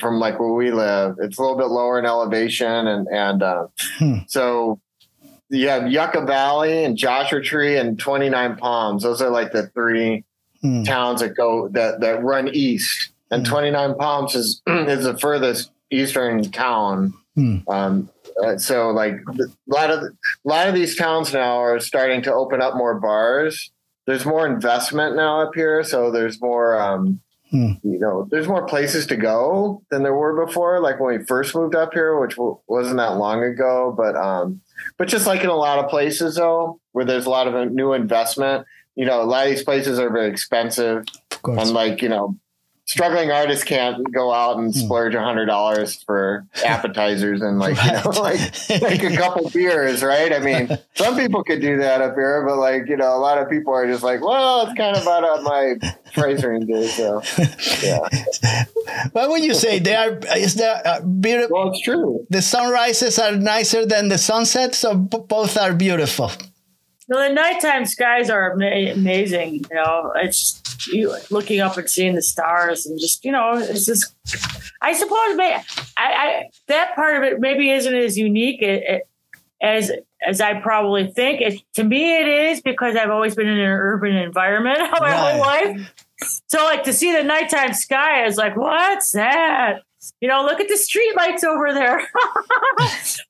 from like where we live. It's a little bit lower in elevation and and uh, Hmm. so you have Yucca Valley and Joshua Tree and Twenty Nine Palms. Those are like the three Hmm. towns that go that that run east. And Hmm. Twenty Nine Palms is is the furthest eastern town. Hmm. Um, uh, so like a lot of a lot of these towns now are starting to open up more bars. There's more investment now up here, so there's more um, Hmm. you know there's more places to go than there were before. Like when we first moved up here, which w- wasn't that long ago, but um, but just like in a lot of places though, where there's a lot of new investment. You know, a lot of these places are very expensive, Of course. and like you know, struggling artists can't go out and Hmm. splurge a hundred dollars for appetizers and like you know like like a couple beers, right? I mean, some people could do that up here, but like you know, a lot of people are just like, well, it's kind of out of my price range. So yeah, What would you say? They are is there uh, beautiful? well, it's true. The sunrises are nicer than the sunsets, so b- both are beautiful. No, the nighttime skies are ama- amazing. You know, it's you looking up and seeing the stars and just you know, it's just. I suppose may I, I that part of it maybe isn't as unique as as I probably think. It, to me, it is because I've always been in an urban environment my whole life. So, like to see the nighttime sky is like, what's that? You know, look at the street lights over there.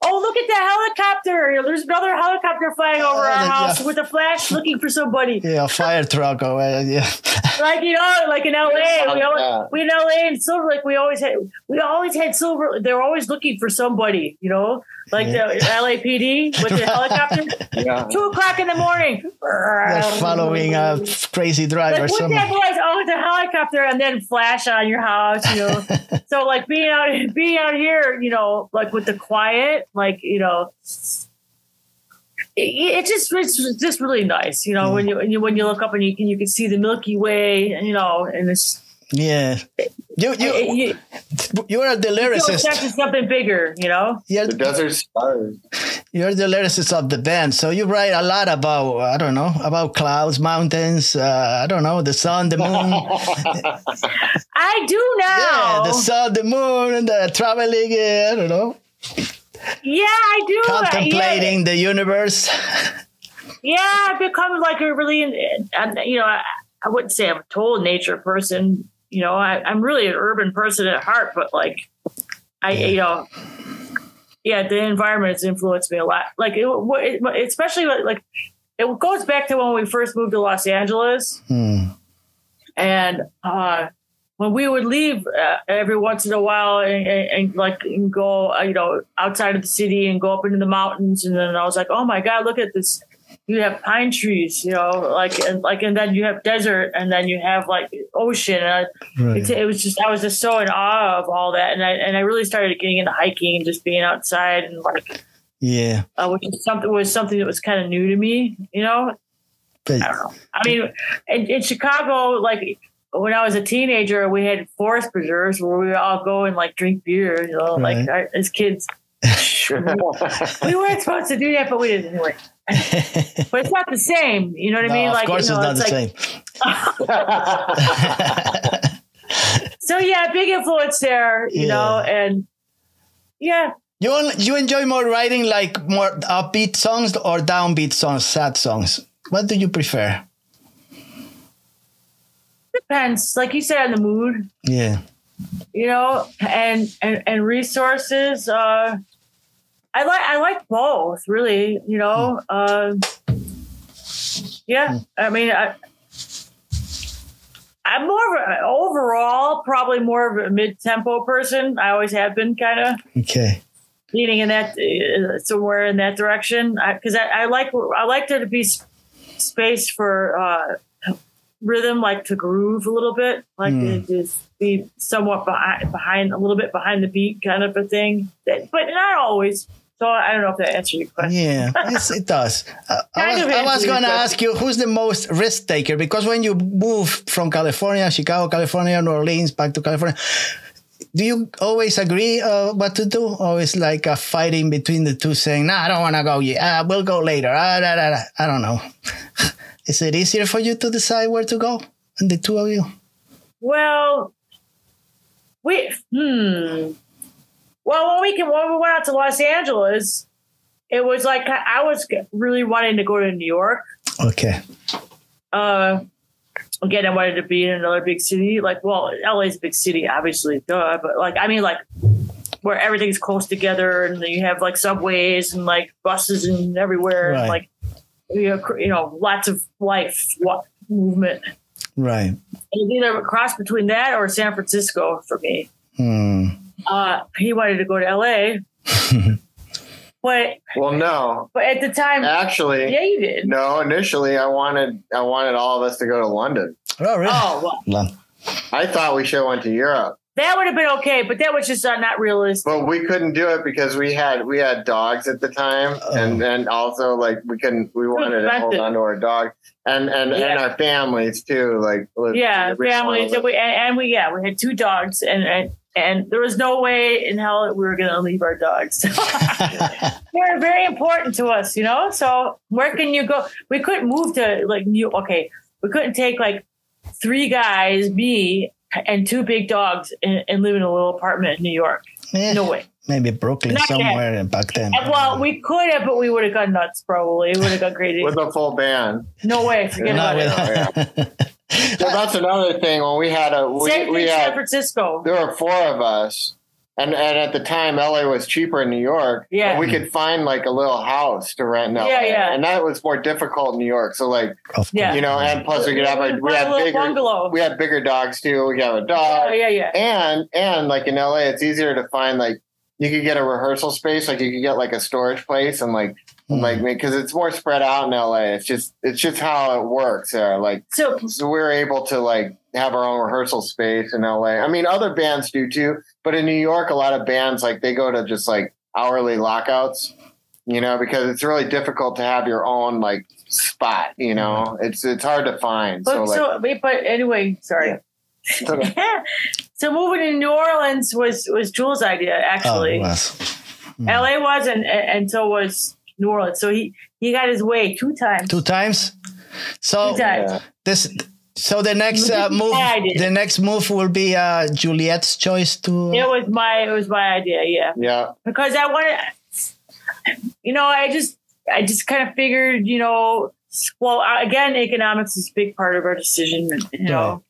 oh, look at the helicopter. There's another helicopter flying over Oh, our yeah. house with a flash looking for somebody. Yeah, fire truck or uh, yeah. Like, you know, like in LA. We, always, we in LA and Silver Lake, we always had we always had silver they're always looking for somebody, you know? Like Yeah. the LAPD with the helicopter. Yeah. Two o'clock in the morning. They're following a crazy driver. Like, what's that noise? Oh, it's a helicopter, and then flash on your house. You know, so like being out, being out here, you know, like with the quiet, like you know, it, it just it's just really nice. You know, when you when you when you look up and you can you can see the Milky Way, and you know, and it's yeah. You it, you you, you're a you feel lyricist. attracted to something bigger. You know, Yeah, The desert stars. You're the lyricist of the band, so you write a lot about I don't know about clouds, mountains. Uh, I don't know the sun, the moon. I do now. yeah, the sun, the moon, and the traveling. Uh, I don't know, Yeah, I do. contemplating the universe. Yeah, yeah I've become like a really, you know, I, I wouldn't say I'm a total nature person. You know, I, I'm really an urban person at heart, but like, I, you know, yeah, the environment has influenced me a lot. Like, it, it, especially like, like, it goes back to when we first moved to Los Angeles, Hmm. and uh, when we would leave uh, every once in a while and, and, and like and go, uh, you know, outside of the city and go up into the mountains, and then I was like, oh my god, look at this. You have pine trees, you know, like and like, and then you have desert, and then you have like ocean. I, Right. it, it was just I was just so in awe of all that, and I and I really started getting into hiking and just being outside and like, Yeah, uh, which is something was something that was kind of new to me, you know. but I don't know. I mean, in, in Chicago, like when I was a teenager, we had forest preserves where we would all go and like drink beer, you know, like Right. I, as kids. we weren't supposed to do that, but we did anyway. But it's not the same, you know what I mean? of like, course you know, it's not the like, same. So yeah, big influence there, you Yeah. know, and yeah, You you enjoy more writing like more upbeat songs or downbeat songs, sad songs. What do you prefer? depends. Like you said, on the mood, Yeah. you know, and and and resources. Uh, I like I like both, really. You know, um, yeah. I mean, I, I'm more of a, overall probably more of a mid tempo person. I always have been, kind of Okay. leaning in that uh, somewhere in that direction because I, I, like I like there to be s- space for uh, rhythm, like to groove a little bit, like Mm. to just be somewhat behind, behind a little bit behind the beat, kind of a thing. But not always. So I don't know if that answered your question. Yeah, it's, it does. Uh, I was, I was going to ask you who's the most risk taker because when you move from California, Chicago, California, New Orleans, back to California, do you always agree uh, what to do? Or is like a fighting between the two saying, nah, I don't want to go yet. Uh, we'll go later. Ah, da, da, da." I don't know. is it easier for you to decide where to go? And the two of you? Well, we hmm. Well, when we can, when we went out to Los Angeles, it was like I was really wanting to go to New York. Okay. Uh, again, I wanted to be in another big city. Like, well, LA's a big city, obviously, duh. But like, I mean, like where everything's close together, and you have like subways and like buses and everywhere, and like you know, you know, lots of life movement. Right. It was either a cross between that or San Francisco for me. Hmm. Uh, he wanted to go to LA, but well, no, but at the time, actually, yeah, you did. no. Initially, I wanted I wanted all of us to go to London. Oh, really? Oh, well, Well, I thought we should have went to Europe, that would have been okay, but that was just uh, not realistic. but we couldn't do it because we had we had dogs at the time, and and also like we couldn't we wanted to hold on to our dog and and and our families too. Like yeah, families, and we and, and we yeah, we had two dogs, and and, and there was no way in hell that we were going to leave our dogs. They're very important to us, you know. So where can you go? We couldn't move to like New. Okay, we couldn't take like three guys, me, and two big dogs, and, and live in a little apartment in New York. Eh, No way. Maybe Brooklyn Not yet. somewhere back then. And, well, we could have, but we would have gone nuts. Probably, we would have gone crazy. with a full band. No way. Forget about it. with- So that's another thing. When we had a we, Same we thing, San had Francisco. there were four of us, and and at the time LA was cheaper in New York. Yeah. we could find like a little house to rent in LA, Yeah, yeah. and that was more difficult in New York. So like Yeah. you know, and plus we could have a, we a had little bigger bungalow. we had bigger dogs too. We have a dog, Oh, yeah, yeah. and and like in LA, it's easier to find like you could get a rehearsal space, like you could get like a storage place, and like Hmm. like because it's more spread out in LA. It's just it's just how it works there. Like So so we're able to like have our own rehearsal space in LA. I mean, other bands do too, but in New York, a lot of bands like they go to just like hourly lockouts, you know, because it's really difficult to have your own like spot. You know, it's it's hard to find. But so like, so, wait, but anyway, sorry. it's okay. so moving to New Orleans was was Jules' idea Oh, actually. it was. LA was and and so was New Orleans. So he he got his way two times. Two times. So Two times. This. So the next uh, move, the next move will be uh, Juliet's choice to. It was my it was my idea, yeah. Yeah. Because I wanted, you know, I just I just kind of figured, you know, well, uh, again, economics is a big part of our decision. You know,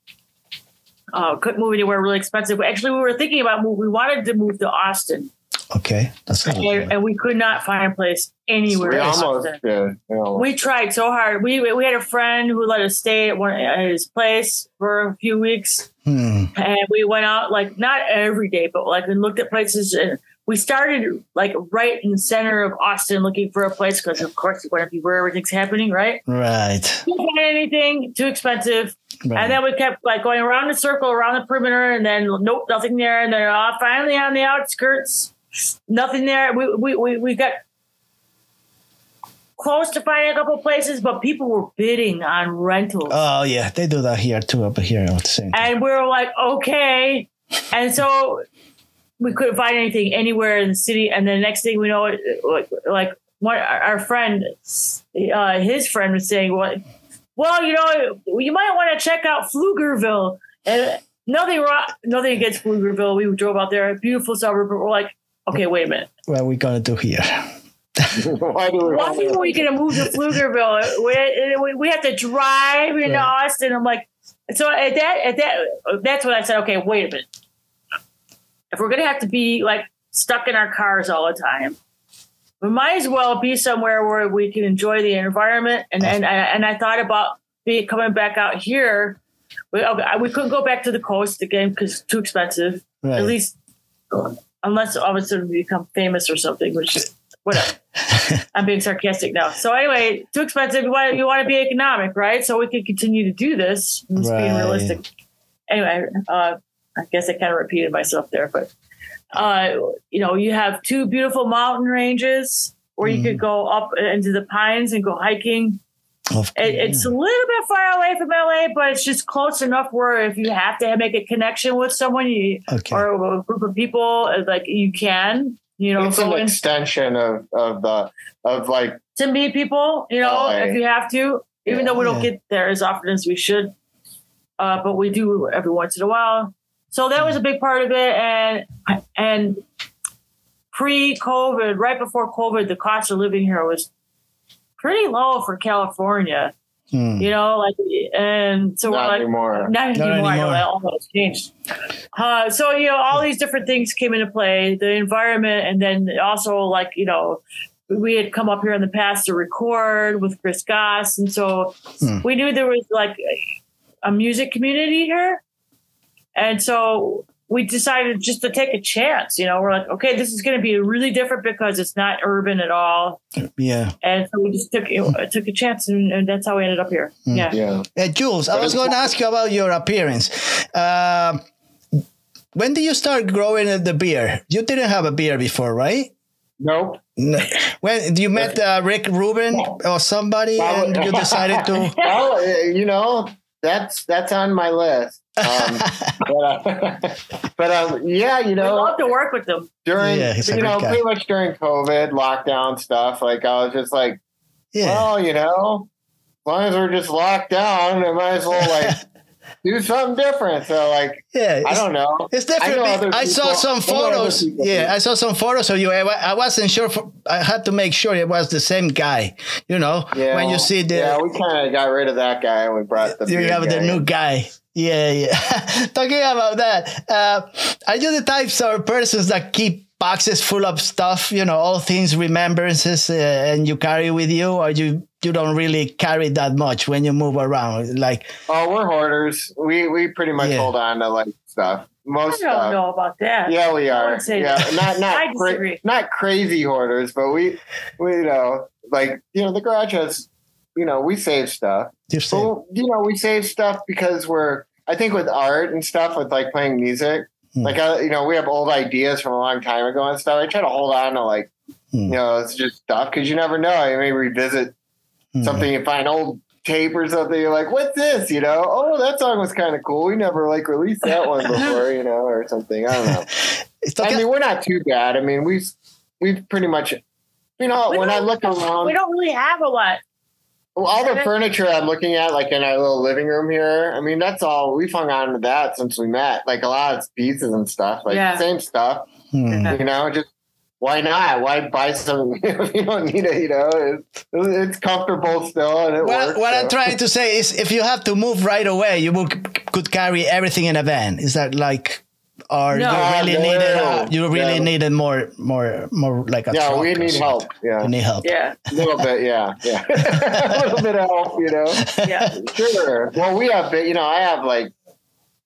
uh, couldn't move anywhere really expensive. Actually, we were thinking about move. We wanted to move to Austin, Okay, that's good. and, and we could not find a place anywhere. We in almost Austin. did. We We tried so hard. We we had a friend who let us stay at one at his place for a few weeks, Hmm. and we went out like not every day, but like we looked at places. And we started like right in the center of Austin, looking for a place because of course you want to be where everything's happening, right? Right. Couldn't find anything too expensive, right. and then we kept like going around the circle, around the perimeter, and then nope, nothing there, and then uh, finally on the outskirts, nothing there. We we we, we got close to finding a couple places, but people were bidding on rentals. oh yeah, they do that here too. Up here at the same. time. and we were like, okay. And so we couldn't find anything anywhere in the city. And then the next thing we know, like, like one, our friend, uh, his friend was saying, well, well, you know, you might want to check out Pflugerville. And nothing wrong, nothing against Pflugerville. We drove out there, beautiful suburb, but we're like, okay, wait a minute. What are we gonna do here? Why do we? Why are we going to move to Pflugerville? We, we, we have to drive into Yeah. Austin. I'm like, so at that, at that, that's when I said, okay, wait a minute. If we're going to have to be like stuck in our cars all the time, we might as well be somewhere where we can enjoy the environment. And and and I thought about being coming back out here. We, okay, we couldn't go back to the coast again because too expensive. Right. At least, unless all of a sudden we become famous or something, which is whatever. I'm being sarcastic now. So anyway, too expensive. You want you want to be economic, right? So we can continue to do this. I'm just being realistic. Anyway, uh, I guess I kind of repeated myself there, but uh, you know, you have two beautiful mountain ranges where you could go up into the pines and go hiking. Of It, it's a little bit far away from LA, but it's just close enough where if you have to make a connection with someone, you Okay. or a group of people, uh, like you can. You know, It's an in extension of of the of like to meet people, you know, LA. if you have to, even though we don't Yeah. get there as often as we should. Uh, but we do every once in a while. So that was a big part of it. And, and pre COVID, right before COVID, the cost of living here was pretty low for California, Hmm. you know, like, and so not we're like, anymore. not Not anymore. I know anymore. that all changed. Uh, so you know, all these different things came into play: the environment, and then also like you know, we had come up here in the past to record with Chris Goss, and so Hmm. we knew there was like a music community here, and so we decided just to take a chance. You know, we're like, okay, this is going to be really different because it's not urban at all, Yeah. and so we just took it, took a chance, and, and that's how we ended up here. Hmm. Yeah. Yeah. Uh, Jules, I was going to ask you about your appearance. Uh, when did you start growing the beard? You didn't have a beard before, right? Nope. No. When you met uh, Rick Rubin or somebody, and you decided to. well, uh, you know, that's that's on my list. Um, but uh, but um, yeah, you We know, love to work with them. during Yeah, you know guy. pretty much during COVID lockdown stuff, like I was just like, Yeah. well, you know, as long as we're just locked down, I might as well like do something different. So like, yeah. I don't know. It's I know definitely. I, saw some I know other photos. people Yeah. I saw some photos of you. I, I wasn't sure. For, I had to make sure it was the same guy. You know, Yeah, when you see the yeah, we kind of got rid of that guy and we brought the you beard have the new guy. Yeah, yeah. Talking about that, uh, are you the types of persons that keep boxes full of stuff? You know, all things, remembrances, uh, and you carry with you, or you you don't really carry that much when you move around? Like, Oh, we're hoarders. We we pretty much Yeah. hold on to like stuff. Most I Most don't stuff. know about that. Yeah, we I are. would say yeah, that. not I not cra- not crazy hoarders, but we we you know like you know the garage has you know we save stuff. you say, But you know we save stuff because we're I think with art and stuff with like playing music. Hmm. Like I, you know, we have old ideas from a long time ago and stuff. I try to hold on to like, Hmm. you know, it's just stuff because you never know. You may revisit hmm. something you find old tape or something. You're like, what's this? You know, oh, that song was kind of cool. We never like released that one before, you know, or something. I don't know. It's I mean, we're not too bad. I mean, we've we've pretty much You know, We when I look around, We don't really have a lot. Well, all the furniture I'm looking at, like in our little living room here, I mean, that's all we've hung on to that since we met. Like a lot of pieces and stuff, like Yeah. same stuff. Hmm. You know, just why not? Why buy some if you don't need it? You know, it's, it's comfortable still and it Well, works. what so. I'm trying to say is, if you have to move right away, you would, could carry everything in a van. Is that like, or No. you really No. needed, uh, you really Yeah. needed more, more, more like a Yeah, truck we need help. Yeah, You need help. Yeah, a little bit. Yeah, yeah, a little bit of help. You know. yeah. Sure. Well, we have, you know, I have like,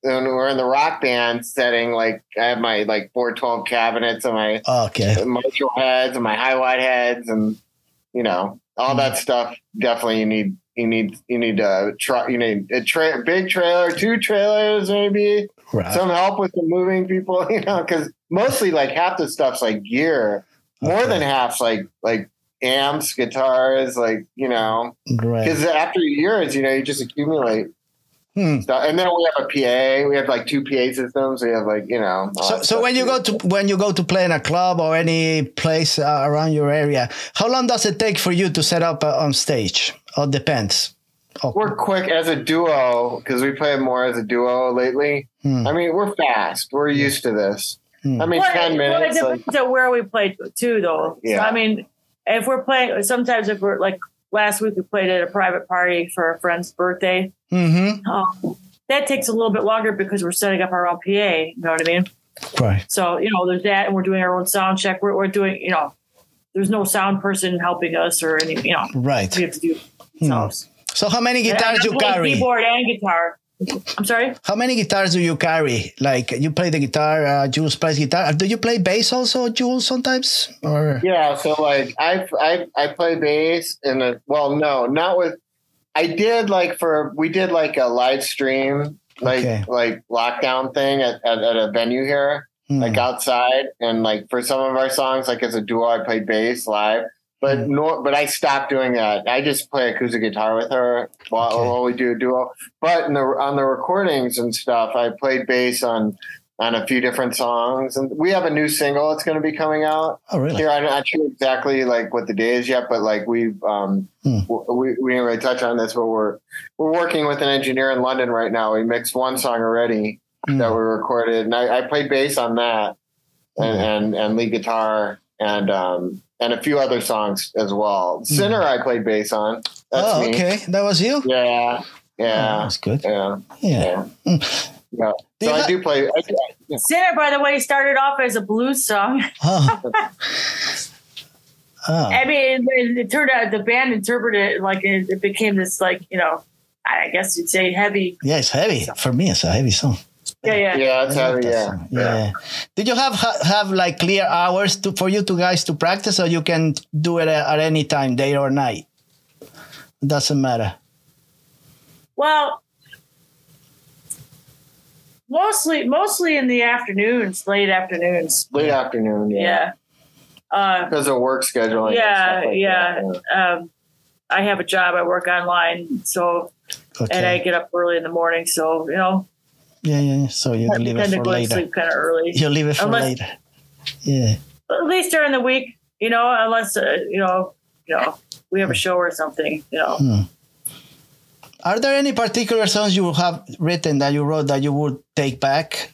when we're in the rock band setting, like I have my like 412 cabinets and my Okay. Marshall heads and my Hiwatt heads and, you know, all that stuff. Definitely you need, you need, you need a truck, you need a tra- big trailer, two trailers, maybe Right. some help with the moving people, you know, cause mostly like half the stuff's like gear, more Okay. than half's like, like amps, guitars, like, you know, right. because after years, you know, you just accumulate Hmm. stuff. And then we have a PA. We have like two PA systems. We have like you know. So, so when you go to when you go to play in a club or any place uh, around your area, how long does it take for you to set up uh, on stage? Or depends. Oh, we're quick as a duo because we play more as a duo lately. Hmm. I mean, we're fast. We're used to this. Hmm. I mean, Well, ten it- well, minutes. It Like, depends on where we played too, though. Yeah. So, I mean, if we're playing, sometimes if we're like last week, we played at a private party for a friend's birthday. Mm-hmm. Um, that takes a little bit longer because we're setting up our own PA. You know what I mean? Right. So you know, there's that, and we're doing our own sound check. We're, we're doing, you know, there's no sound person helping us or any, you know, Right. we have to do Hmm. ourselves. So how many guitars And you carry? Keyboard and guitar. I'm sorry. How many guitars do you carry? Like you play the guitar, uh, Jules plays guitar. Do you play bass also, Jules, sometimes? Or yeah. So like, I I I play bass and a well, no, not with. I did like for we did like a live stream like Okay. like lockdown thing at, at, at a venue here. Hmm. like outside and like for some of our songs like as a duo i played bass live but Hmm. no but i stopped doing that i just play acoustic guitar with her while, Okay. while we do a duo but in the, on the recordings and stuff i played bass on on a few different songs and we have a new single that's going to be coming out oh, really? here i'm not sure exactly like what the day is yet but like we've um Hmm. we, we didn't really touch on this but we're we're working with an engineer in london right now we mixed one song already Hmm. that we recorded, and I, I played bass on that, and, and and lead guitar, and um and a few other songs as well. Hmm. Sinner, I played bass on. That's oh, me. okay. That was you. Yeah, Oh, yeah, that's good. yeah, Yeah. yeah. Hmm. yeah. So I do play. I, yeah. Sinner, by the way, started off as a blues song. Oh. oh. I mean, it, it turned out the band interpreted it like it, it became this like you know, I guess you'd say heavy. Yeah, it's heavy. For me, it's a heavy song. Yeah, yeah. Yeah, that's I how. love Yeah, yeah. Did you have ha- have like clear hours to, for you two guys to practice, or you can do it at, at any time, day or night? Doesn't matter. Well, mostly mostly in the afternoons, late afternoons. Late afternoon. Yeah, Yeah. Uh, because of work scheduling. Yeah, like yeah. that, um, I have a job. I work online, so and I get up early in the morning. So you know, Yeah, yeah. yeah. So you I leave it tend to for to later. sleep kind of early. You leave it for Unless- later. Yeah. At least during the week, you know, unless uh, you know, you know, we have a show or something. You know, Hmm. Are there any particular songs you have written that you wrote that you would take back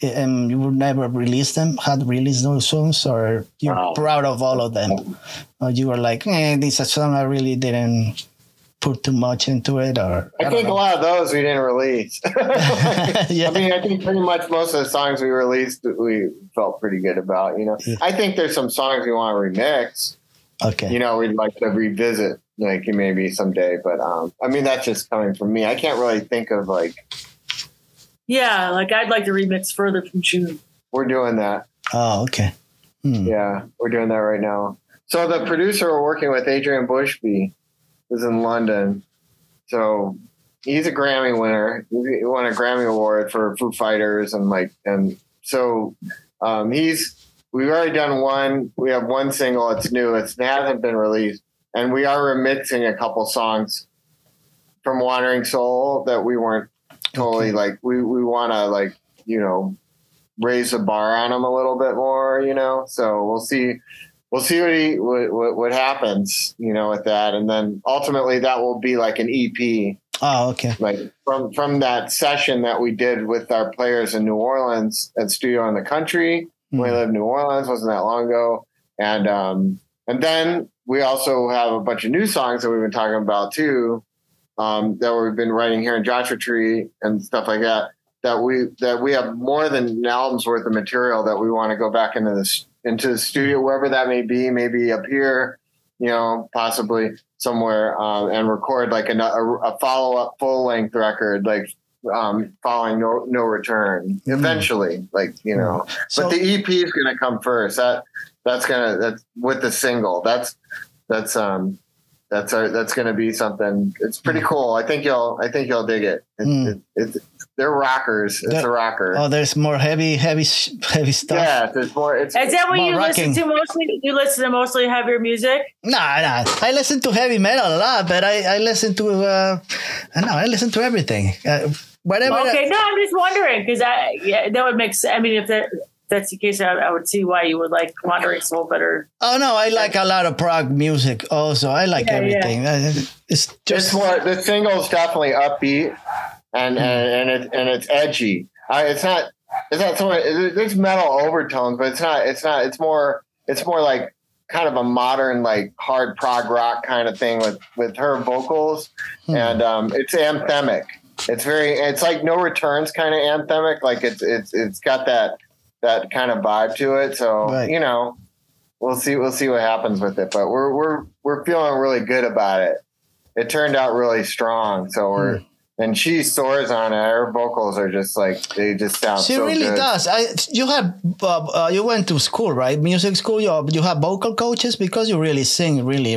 and you would never release them? Had released those songs, or you're Wow. proud of all of them? Or you were like, eh, this is a song I really didn't put too much into it, or I don't think a lot of those we didn't release. yeah. I mean, I think pretty much most of the songs we released we felt pretty good about. You know, Yeah. I think there's some songs we want to remix. okay. You know, we'd like to revisit, like maybe someday. But um, I mean, that's just coming from me. I can't really think of like yeah. Like I'd like to remix further from June. we're doing that. oh, okay. Hmm. Yeah, we're doing that right now. So the producer we're working with, Adrian Bushby, is in London. So he's a Grammy winner. He won a Grammy award for Foo Fighters, and like, and so um, he's. We've already done one. We have one single. It's new. It's, it hasn't been released, and we are remixing a couple songs from Wandering Soul that we weren't totally Okay. like. We we want to like you know raise the bar on them a little bit more, you know. So we'll see. We'll see what, he, what, what what happens, you know, with that, and then ultimately that will be like an EP, Oh, okay. like from from that session that we did with our players in New Orleans at Studio in the Country. We Hmm. lived in New Orleans, wasn't that long ago, and um, and then we also have a bunch of new songs that we've been talking about too, um, that we've been writing here in Joshua Tree and stuff like that. That we that we have more than an album's worth of material that we want to go back into this into the studio wherever that may be, maybe up here, you know, possibly somewhere, um, and record like a, a follow up full length record, like um, following no no return Mm. eventually, like you know. So, but the EP is going to come first. That that's gonna that's with the single. That's that's um that's our, that's going to be something. It's pretty cool. I think you'll I think you'll dig it. It's, Mm. it, it's they're rockers. It's That- a rocker. oh, there's more heavy, heavy, heavy stuff. yeah, there's more. It's Is that what you rocking. listen to mostly? You listen to mostly heavier music? Nah, nah. I listen to heavy metal a lot, but I, I listen to, uh, I know, I listen to everything. Uh, whatever. Okay, no, I'm just wondering because I yeah, that would make sense. I mean, if that that's the case, I, I would see why you would like Wandering Soul better. Oh no, I like a lot of prog music. Also, I like Yeah, yeah. everything. Uh, It's It's just more the single's definitely upbeat and and and, it, and it's edgy. I, it's not it's not so much, there's metal overtones, but it's not it's not it's more it's more like kind of a modern like hard prog rock kind of thing with with her vocals Hmm. and um, it's anthemic. It's very it's like no returns kind of anthemic. Like it's it's it's got that that kind of vibe to it. So Right. you know we'll see we'll see what happens with it. But we're we're we're feeling really good about it it turned out really strong. So we're Hmm. And she soars on it. Her vocals are just like they just sound. she so really good. does. I you have uh, uh, you went to school, right? Music school. You you have vocal coaches because you really sing. Really,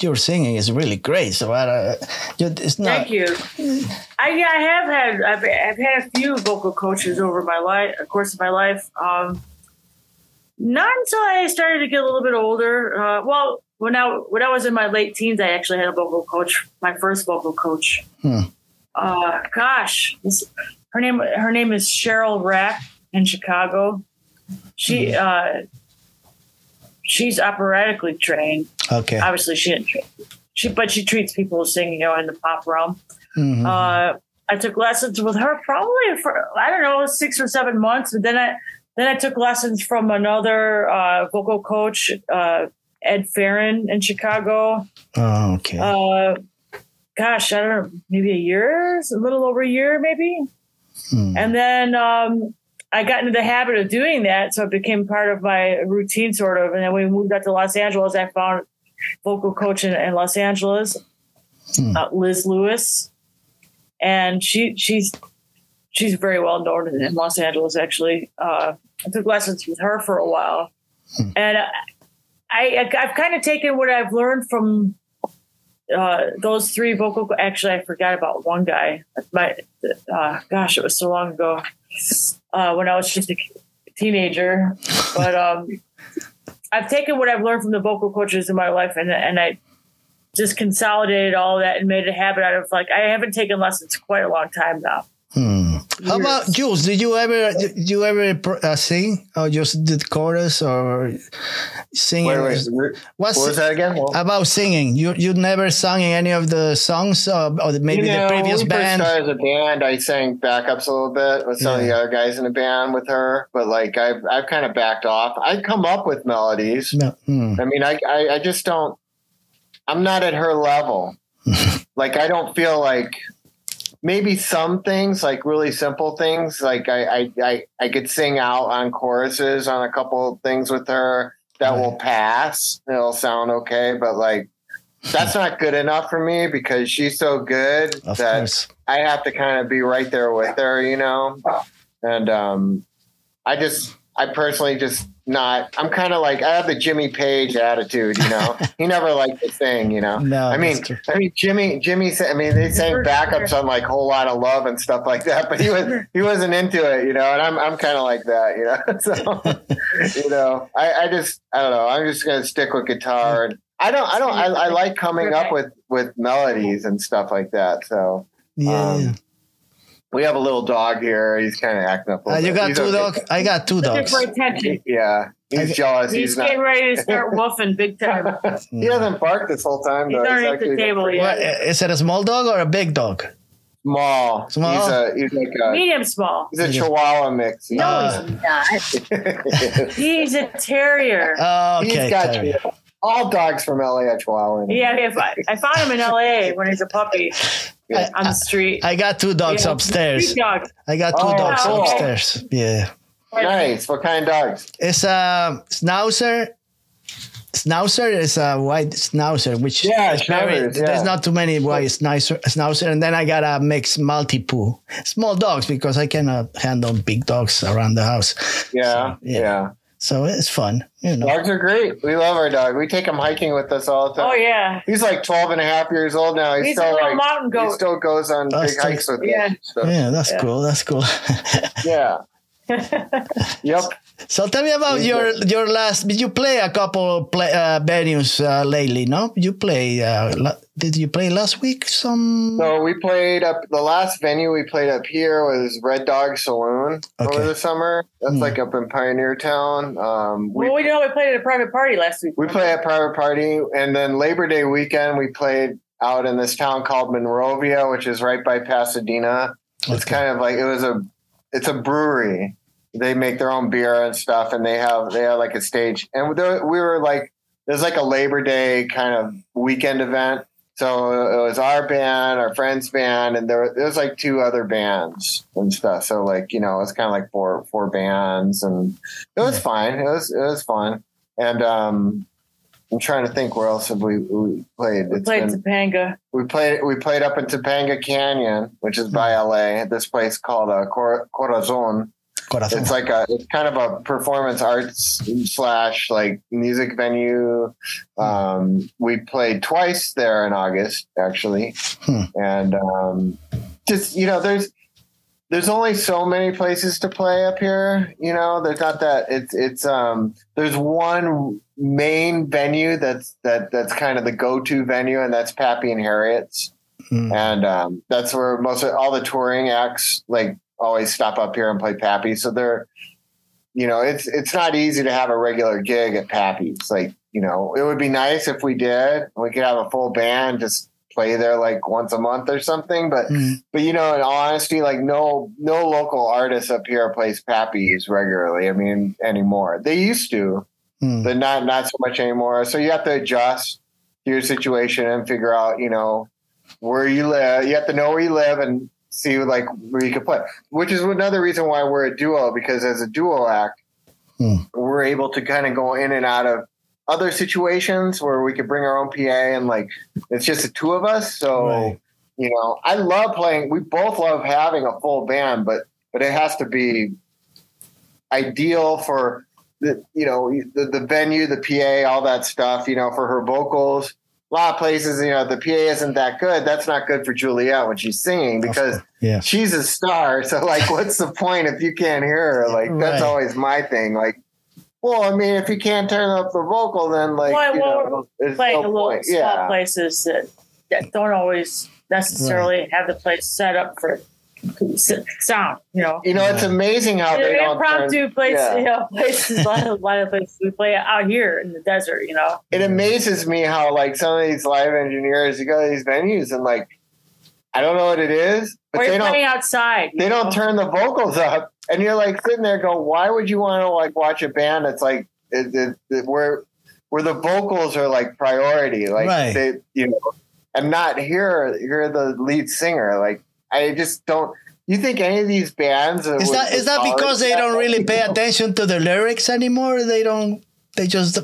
your singing is really great. So uh, you, it's not. Thank you. I yeah, I have had I've, I've had a few vocal coaches over my life, course of my life. Um, not until I started to get a little bit older. Uh, well, when I when I was in my late teens, I actually had a vocal coach. My first vocal coach. Hmm. Uh, gosh, this, her name her name is Cheryl Rack in Chicago. She uh, she's operatically trained. Okay. Obviously, she didn't. Train. She but she treats people singing, you know, in the pop realm. Mhm. Uh, I took lessons with her probably for I don't know six or seven months, but then I then I took lessons from another uh, vocal coach, uh, Ed Farron in Chicago. oh, okay. Uh, gosh, I don't know, maybe a year, a little over a year, maybe. Hmm. And then um, I got into the habit of doing that, so it became part of my routine, sort of. And then when we moved out to Los Angeles, I found vocal coach in, in Los Angeles, Hmm. uh, Liz Lewis, and she she's she's very well known in, in Los Angeles. Actually, uh, I took lessons with her for a while, Hmm. and I, I I've kind of taken what I've learned from uh, those three vocal. Actually, I forgot about one guy. My uh, gosh, it was so long ago uh, when I was just a teenager. But um, I've taken what I've learned from the vocal coaches in my life, and and I just consolidated all that and made a habit out of like I haven't taken lessons quite a long time now. Hmm. How Years. about Jules? Did you ever did you ever uh, sing or just did chorus or singing? Wait, wait. What What's was that again? Well, about singing? You you never sung in any of the songs uh, or maybe you know, the previous when band? First started as a band, I sang backups a little bit with some of the other guys in the band with her, but like I've I've kind of backed off. I come up with melodies. No. Hmm. I mean, I, I I just don't. I'm not at her level. like I don't feel like maybe some things like really simple things like I I I, I could sing out on choruses on a couple of things with her that will pass. It'll sound okay, but like that's not good enough for me because she's so good Of that course. I have to kind of be right there with her, you know. And um, I just, I personally just not. I'm kind of like I have the Jimmy Page attitude, you know. he never liked to sing, you know. No, I mean. I mean, Jimmy, Jimmy. sa- I mean, they sang backups on like "Whole Lotta Love" and stuff like that, but he was he wasn't into it, you know. And I'm I'm kind of like that, you know. so, you know, I I just I don't know. I'm just gonna stick with guitar, and I don't I don't I, I like coming up with with melodies and stuff like that. So Yeah. um, yeah. We have a little dog here. He's kind of acting up. A Uh, little you got He's two okay. dogs. I got two Looking dogs. for attention. Yeah, he's Okay. jealous. He's, He's, not. getting ready to start woofing big time. He hasn't barked this whole time. He's though. underneath the table pretty What, yet. is it a small dog or a big dog? Small. Small? He's a he's like a Medium small. he's a Chihuahua mix. No, Uh, he's not. He's a terrier. Oh, okay. he's got terrier. all dogs from LA are Chihuahua. in. Yeah, I, I found him in LA when he's a puppy I, on the street. I got two dogs Yeah. upstairs. Street dog. I got two Oh, dogs cool. upstairs. Yeah. Nice. What kind of dogs? It's a schnauzer. Schnauzer is a white schnauzer, which Yeah, is very, schnauzers, yeah. there's not too many white schnauzer, schnauzer. And then I got a mixed Maltipoo. Small dogs because I cannot handle big dogs around the house. Yeah, yeah. yeah. So it's fun, you know. Dogs are great. We love our dog. We take him hiking with us all the time. Oh yeah, He's like 12 and a half years old now. He's, he's a still little like, mountain he still goes on That's big hikes with Yeah. us. So, Yeah, that's Yeah. cool. That's cool. yeah. Yep. so tell me about your your last. Did you play a couple play, uh, venues uh, lately? No, you play. Uh, did you play last week? Some. So we played up the last venue we played up here was Red Dog Saloon Okay. over the summer. That's Hmm. like up in Pioneertown. Um, we well, we know we played at a private party last week. we play at a private party, and then Labor Day weekend we played out in this town called Monrovia, which is right by Pasadena. It's kind of like it was a it's a brewery. They make their own beer and stuff, and they have they have like a stage. And there, we were like there's like a Labor Day kind of weekend event. So it was our band, our friend's band, and there, there was like two other bands and stuff. So like you know, it was kind of like four four bands, and it was fine. It was it was fun. And um, I'm trying to think where else have we, we played. We It's played been- Topanga. we played we played up in Topanga Canyon, which is by LA. This place called uh, Cor- Corazon. Corazon. It's like a it's kind of a performance arts slash like music venue. Um, we played twice there in August actually, Hmm. and um, just you know there's there's only so many places to play up here. You know, there's not that. It's it's um. There's one main venue that's that that's kind of the go to venue, and that's Pappy and Harriet's, Mm. and um, that's where most of all the touring acts like always stop up here and play Pappy. So they're, you know, it's it's not easy to have a regular gig at Pappy's. Like you know, it would be nice if we did. We could have a full band just play there like once a month or something, but Mm. but you know, in honesty, like no no local artist up here plays Pappy's regularly. I mean, anymore. They used to, Mm. but not not so much anymore. So you have to adjust your situation and figure out, you know, where you live. You have to know where you live and see like where you can play. Which is another reason why we're a duo because as a duo act, Hmm. we're able to kind of go in and out of other situations where we could bring our own PA and like it's just the two of us. So Right. you know, I love playing. We both love having a full band, but but it has to be ideal for the you know the, the venue, the PA, all that stuff. You know, for her vocals. A lot of places, you know, the PA isn't that good. That's not good for Juliet when she's singing because Yeah. she's a star. So like, what's the point if you can't hear her? Like that's Right. always my thing. Like. Well, I mean, if you can't turn up the vocal, then like Well, you well, know, there's Playing no a little point. small Yeah, places that, that don't always necessarily have the place set up for s- sound. You know, you know, it's amazing how they don't turn, impromptu place, yeah. you know, places. A lot, of, a lot of places we play out here in the desert. You know, it amazes me how like some of these live engineers you go to these venues and like I don't know what it is, but or they you're don't playing outside. you they don't turn the vocals up, and you're like sitting there going, why would you want to like watch a band that's like it, it, it, where where the vocals are like priority, like Right. they you know, and not hear hear the lead singer. Like I just don't. You think any of these bands Is that is that because they don't really pay attention to the lyrics anymore? They don't. They just.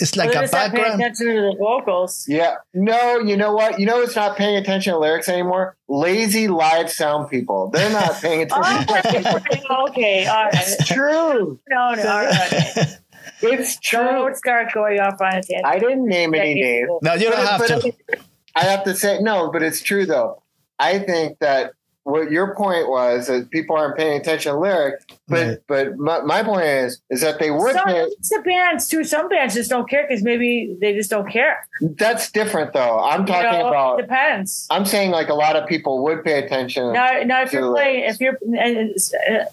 It's like a just not paying background. attention to the vocals. Yeah. No, you know what? You know it's not paying attention to lyrics anymore? Lazy live sound people. They're not paying attention. Oh, okay, all right. it's true. No, no, all right. It's true. Don't start going off on a tangent. I didn't name any names. No, you don't But- have but to. I have to say no, but it's true though. I think that what your point was that people aren't paying attention to lyrics, but Right. but my, my point is is that they would Some, pay. it's the bands too. Some bands just don't care because maybe they just don't care. That's different though. I'm You talking know, about. depends. I'm saying like a lot of people would pay attention Now, now if to you're playing, lyrics. if you're and, uh,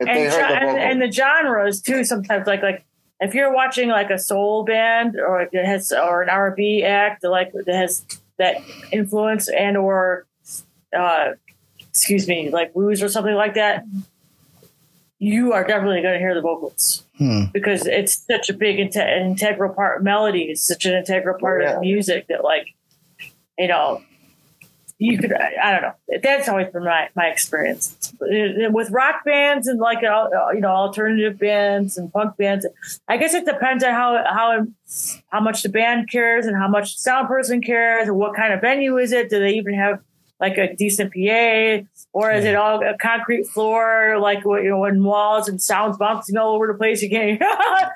if they and, heard the and, vocals. and the genres too. Sometimes like like if you're watching like a soul band or it has or an R&B act like that has that influence and or uh, excuse me like blues or something like that, you are definitely going to hear the vocals Hmm. because it's such a big inte- integral part. Melody is such an integral part Yeah. of music that like you know you could I, don't know that's always been my, my experience Uh, with rock bands and like uh, you know alternative bands and punk bands i guess it depends on how how how much the band cares and how much the sound person cares and what kind of venue is it do they even have like a decent pa or is it all a concrete floor like what you know and walls and sounds bouncing all over the place you can't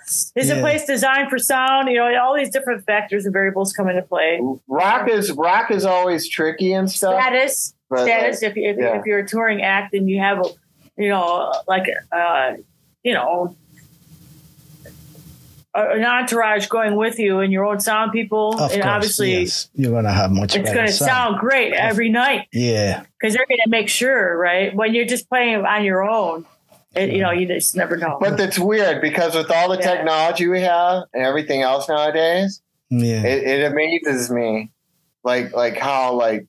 is the Yeah. place designed for sound? You know all these different factors and variables come into play. Rock is rock is always tricky and stuff. status. But, status. If, if, yeah. if you're a touring act and you have a you know like uh you know an entourage going with you and your own sound people Of and course, obviously yes. you're gonna have much it's going to sound. sound great every night Yeah, because they're going to make sure right when you're just playing on your own it, you know you just never know But that's weird because with all the Yeah. technology we have and everything else nowadays, yeah, it, it amazes me, like like how like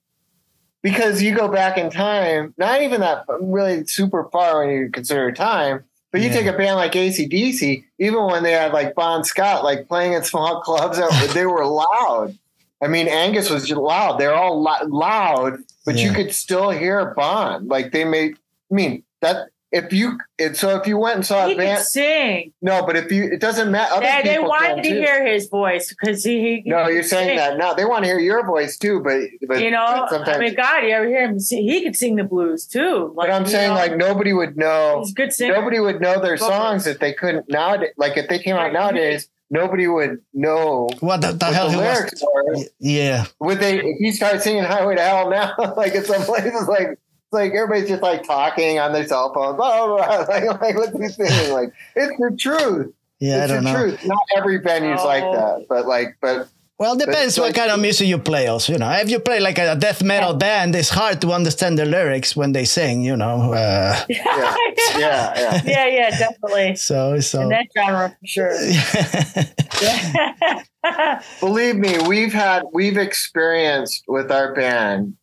because you go back in time, not even that really super far when you consider time. But you Yeah. take a band like ACDC, even when they had like Bon Scott, like playing in small clubs, they were loud. I mean, Angus was just loud. They're all lo- loud, but you could still hear Bon. Like they made. I mean that if you it, so if you went and saw he a band, can sing no, but if you it doesn't matter. Other they, they wanted to too. hear his voice because he, he No, you're saying sing. that now. They want to hear your voice too, but but you know, sometimes. I mean, God, you ever hear him? Sing? He could sing the blues too. Like, but I'm saying know, like nobody would know. he's a good singer. Nobody would know their Vocals. songs if they couldn't now. Like if they came out nowadays, nobody would know what the, the what hell the lyrics was? were. Yeah, Would they? If you start singing "Highway to Hell" now, like in some places, like it's like everybody's just like talking on their cell phones. Blah, blah, blah. Like, like what's he saying? Like it's the truth. yeah, it's the don't know. truth. Not every venue's like Oh. that, but like, but Well, it depends what like- kind of music you play. Also, you know, if you play like a death metal band, it's hard to understand the lyrics when they sing. You know, uh, yeah, yeah, yeah. yeah, yeah, definitely. so so. In that genre, for sure. Believe me, we've had we've experienced with our band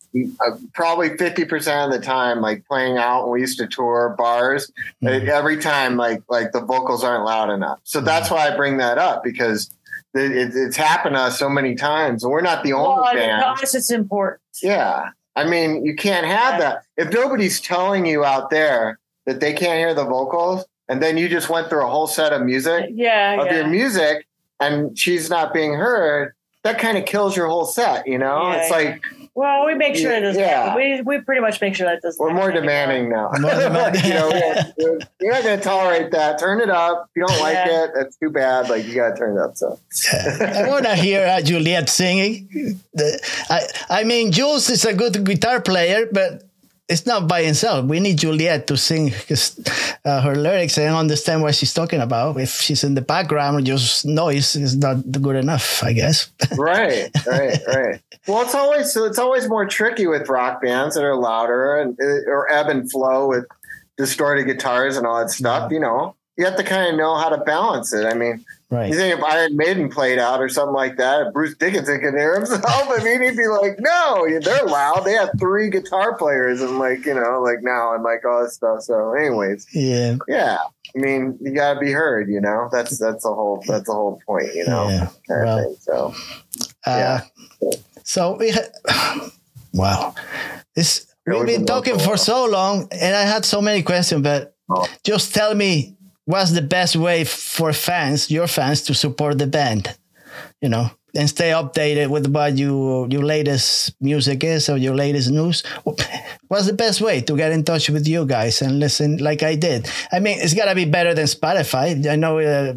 probably fifty percent of the time, like playing out. When we used to tour bars. Mhm. uh, Every time, like like the vocals aren't loud enough. So that's why I bring that up because it, it, it's happened to us so many times, and we're not the only well, band. to us, it's important. Yeah, I mean, you can't have that if nobody's telling you out there that they can't hear the vocals, and then you just went through a whole set of music Yeah, of yeah. your music and she's not being heard, that kind of kills your whole set, you know? Yeah, it's yeah. like Well, we make sure that doesn't Yeah. We, we pretty much make sure that doesn't we're more happen anymore. demanding now. More demanding. you know, we're, we're not going to tolerate that. Turn it up. If you don't like Yeah. it, that's too bad. Like you got to turn it up. So I want to hear uh, Juliet singing. The- I, I mean, Jules is a good guitar player, but it's not by himself. We need Juliet to sing his, uh, her lyrics and understand what she's talking about. If she's in the background, just noise is not good enough, I guess. right, right, right. Well, it's always so it's always more tricky with rock bands that are louder and or ebb and flow with distorted guitars and all that stuff. You know, you have to kind of know how to balance it. I mean, right. You think if Iron Maiden played out or something like that, if Bruce Dickinson could hear himself, I mean, he'd be like, no, they're loud. They have three guitar players and like, you know, like now and like all this stuff. So anyways, Yeah. yeah. I mean, you gotta be heard, you know, that's, that's the whole, that's the whole point, you know, Yeah. kind Well, thing. So Uh, So we ha- wow, this we've been talking for for so long, and I had so many questions. But Oh. just tell me, what's the best way for fans, your fans, to support the band? You know, and stay updated with what you your latest music is or your latest news. What's the best way to get in touch with you guys and listen like I did? I mean, it's gotta be better than Spotify. I know. Uh,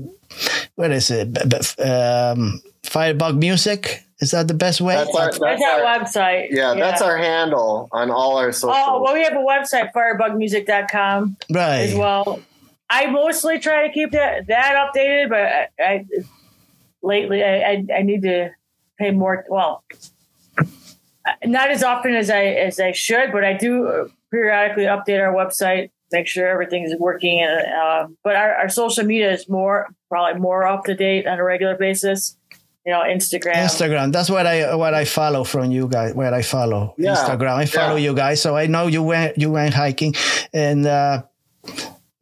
what is it? B- b- Um, Firebug Music Is that the best way? That's our, That's that's our our, website. yeah, that's our handle on all our socials. Oh, well, we have a website, firebugmusic.com right. as well. I mostly try to keep that that updated, but I, I lately I, I I need to pay more. Well, not as often as I as I should, but I do periodically update our website, make sure everything's working. And uh, but our, our social media is more probably more up to date on a regular basis. You know, Instagram. Instagram. That's what I what I follow from you guys. Where I follow Yeah, Instagram. I follow yeah. you guys, so I know you went you went hiking, and uh,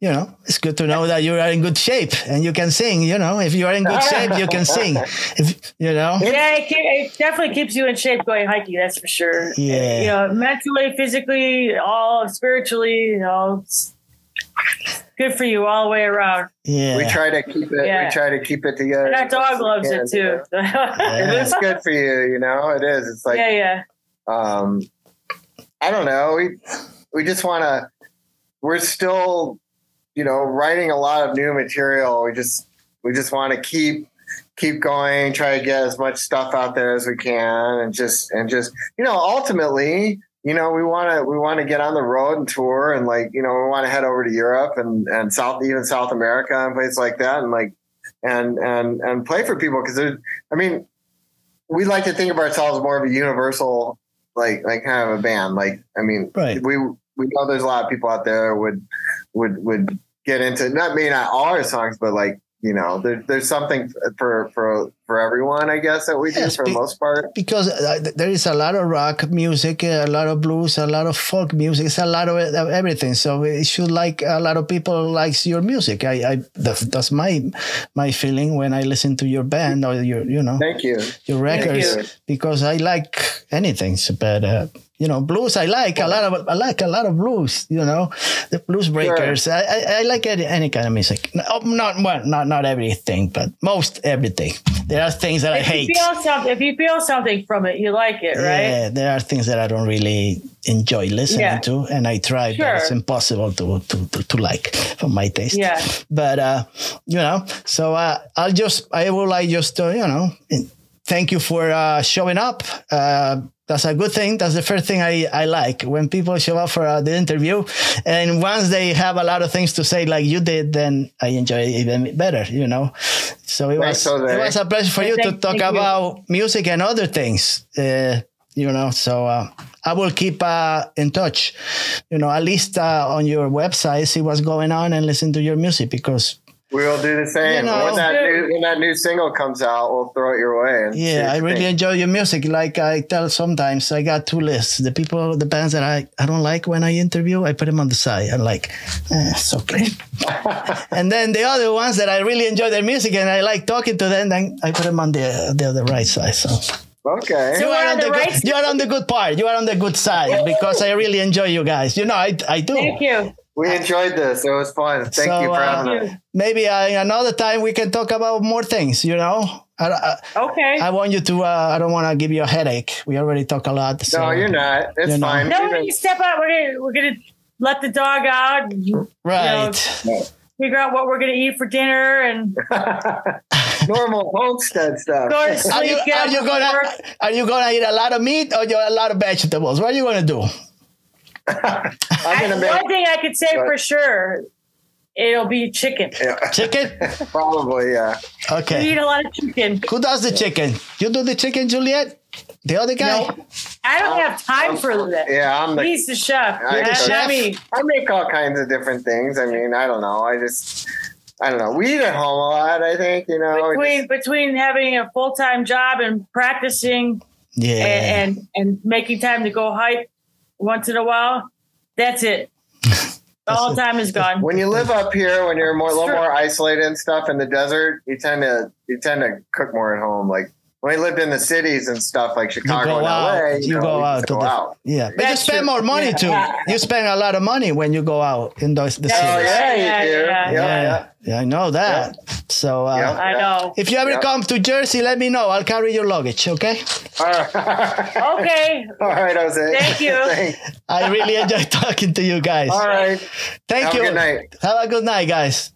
you know it's good to know that you are in good shape and you can sing. You know, if you are in good shape, you can sing. If you know, Yeah, it, keep, it definitely keeps you in shape going hiking. That's for sure. Yeah. you know, mentally, physically, all spiritually, you know, it's good for you all the way around. yeah, we try to keep it. Yeah. We try to keep it together. And our dog loves can, it too. you know? It is good for you, you know. It is. It's like yeah, yeah. um i don't know we we just want to we're still you know writing a lot of new material we just we just want to keep keep going try to get as much stuff out there as we can and just and just you know ultimately you know we want to we want to get on the road and tour and like you know we want to head over to europe and and south even south america and places like that and like and and and play for people because i mean we like to think of ourselves more of a universal like like kind of a band. Like I mean, Right. we we know there's a lot of people out there would would would get into not maybe not all our songs, but like you know, there, there's something for for for everyone, I guess that we do Yes, for the most part. because uh, there is a lot of rock music, a lot of blues, a lot of folk music, it's a lot of of everything. So it should like a lot of people likes your music. I, I that's, that's my my feeling when I listen to your band or your you know Thank you. your records you. because I like anything. So, But uh, you know, blues I like a lot of I like a lot of blues. You know, the blues breakers. I, I I like any, any kind of music. No, Not well, not not everything, but most everything. There are things that I hate. feel something, if you feel something from it, you like it, right? Yeah, there are things that I don't really enjoy listening Yeah. to, and I try, but Sure. it's impossible to, to, to, to like for my taste. Yeah. But uh, you know, so uh, I'll just I will like just uh, you know thank you for uh, showing up. Uh, that's a good thing. That's the first thing I, I like when people show up for uh, the interview. And once they have a lot of things to say, like you did, then I enjoy it even better, you know? So it was, Thanks, Jose. it was a pleasure for you to talk thank you. about music and other things. Uh, you know, so uh, I will keep uh, in touch. You know, at least uh, on your website, see what's going on and listen to your music because We'll do the same. You know- when that new when that new single comes out, we'll throw it your way. And Yeah, I really think. enjoy your music. Like I tell sometimes, I got two lists. The people, the bands that I, I don't like when I interview, I put them on the side. I'm like, eh, it's okay. and then the other ones that I really enjoy their music and I like talking to them, then I put them on the the other right side. So Okay. you we're on on the the right good, you are on the good part. You are on the good side because I really enjoy you guys. You know, I I do. Thank you. We enjoyed this. It was fun. Thank So, you for uh, having Thank us. Maybe uh, another time we can talk about more things. You know, I, I, Okay. I want you to. Uh, I don't want to give you a headache. We already talk a lot. So. No, you're not. It's you know. fine. no, Even- we step out. We're gonna we're gonna let the dog out. Right. Figure out what we're gonna eat for dinner and normal homestead stuff. go to Are you, are you gonna work. are you gonna eat a lot of meat or a lot of vegetables? What are you gonna do? I'm I, gonna make one thing I could say Go for sure, it'll be chicken. yeah, Chicken? probably yeah. Okay. We eat a lot of chicken. Who does the chicken? You do the chicken, Juliet? The other guy? No, I don't um, have time for that. Yeah, I'm the. He's the chef. I- man. chef? I mean, I make all kinds of different things. I mean, I don't know. I just, I don't know. We eat at home a lot. I think you know. we between between having a full time job and practicing Yeah. and, and and making time to go hike once in a while, that's it. All time is gone. when you live up here, when you're more a little more isolated and stuff in the desert, you tend to you tend to cook more at home. Like when we lived in the cities and stuff like you Chicago go and out. LA, You know, go we out. To go the, out. Yeah. But you spend true. more money too. You spend a lot of money when you go out in those the Oh cities. yeah, Yeah, yeah, Yeah, yeah. yeah. Yeah, I know that. So uh, Yeah. I know. if you ever Yeah. come to Jersey, let me know. I'll carry your luggage, okay? All right. Okay. All right, Jose. Thank you. I really enjoy talking to you guys. All right. Thank Have a you. good night. Have a good night, guys.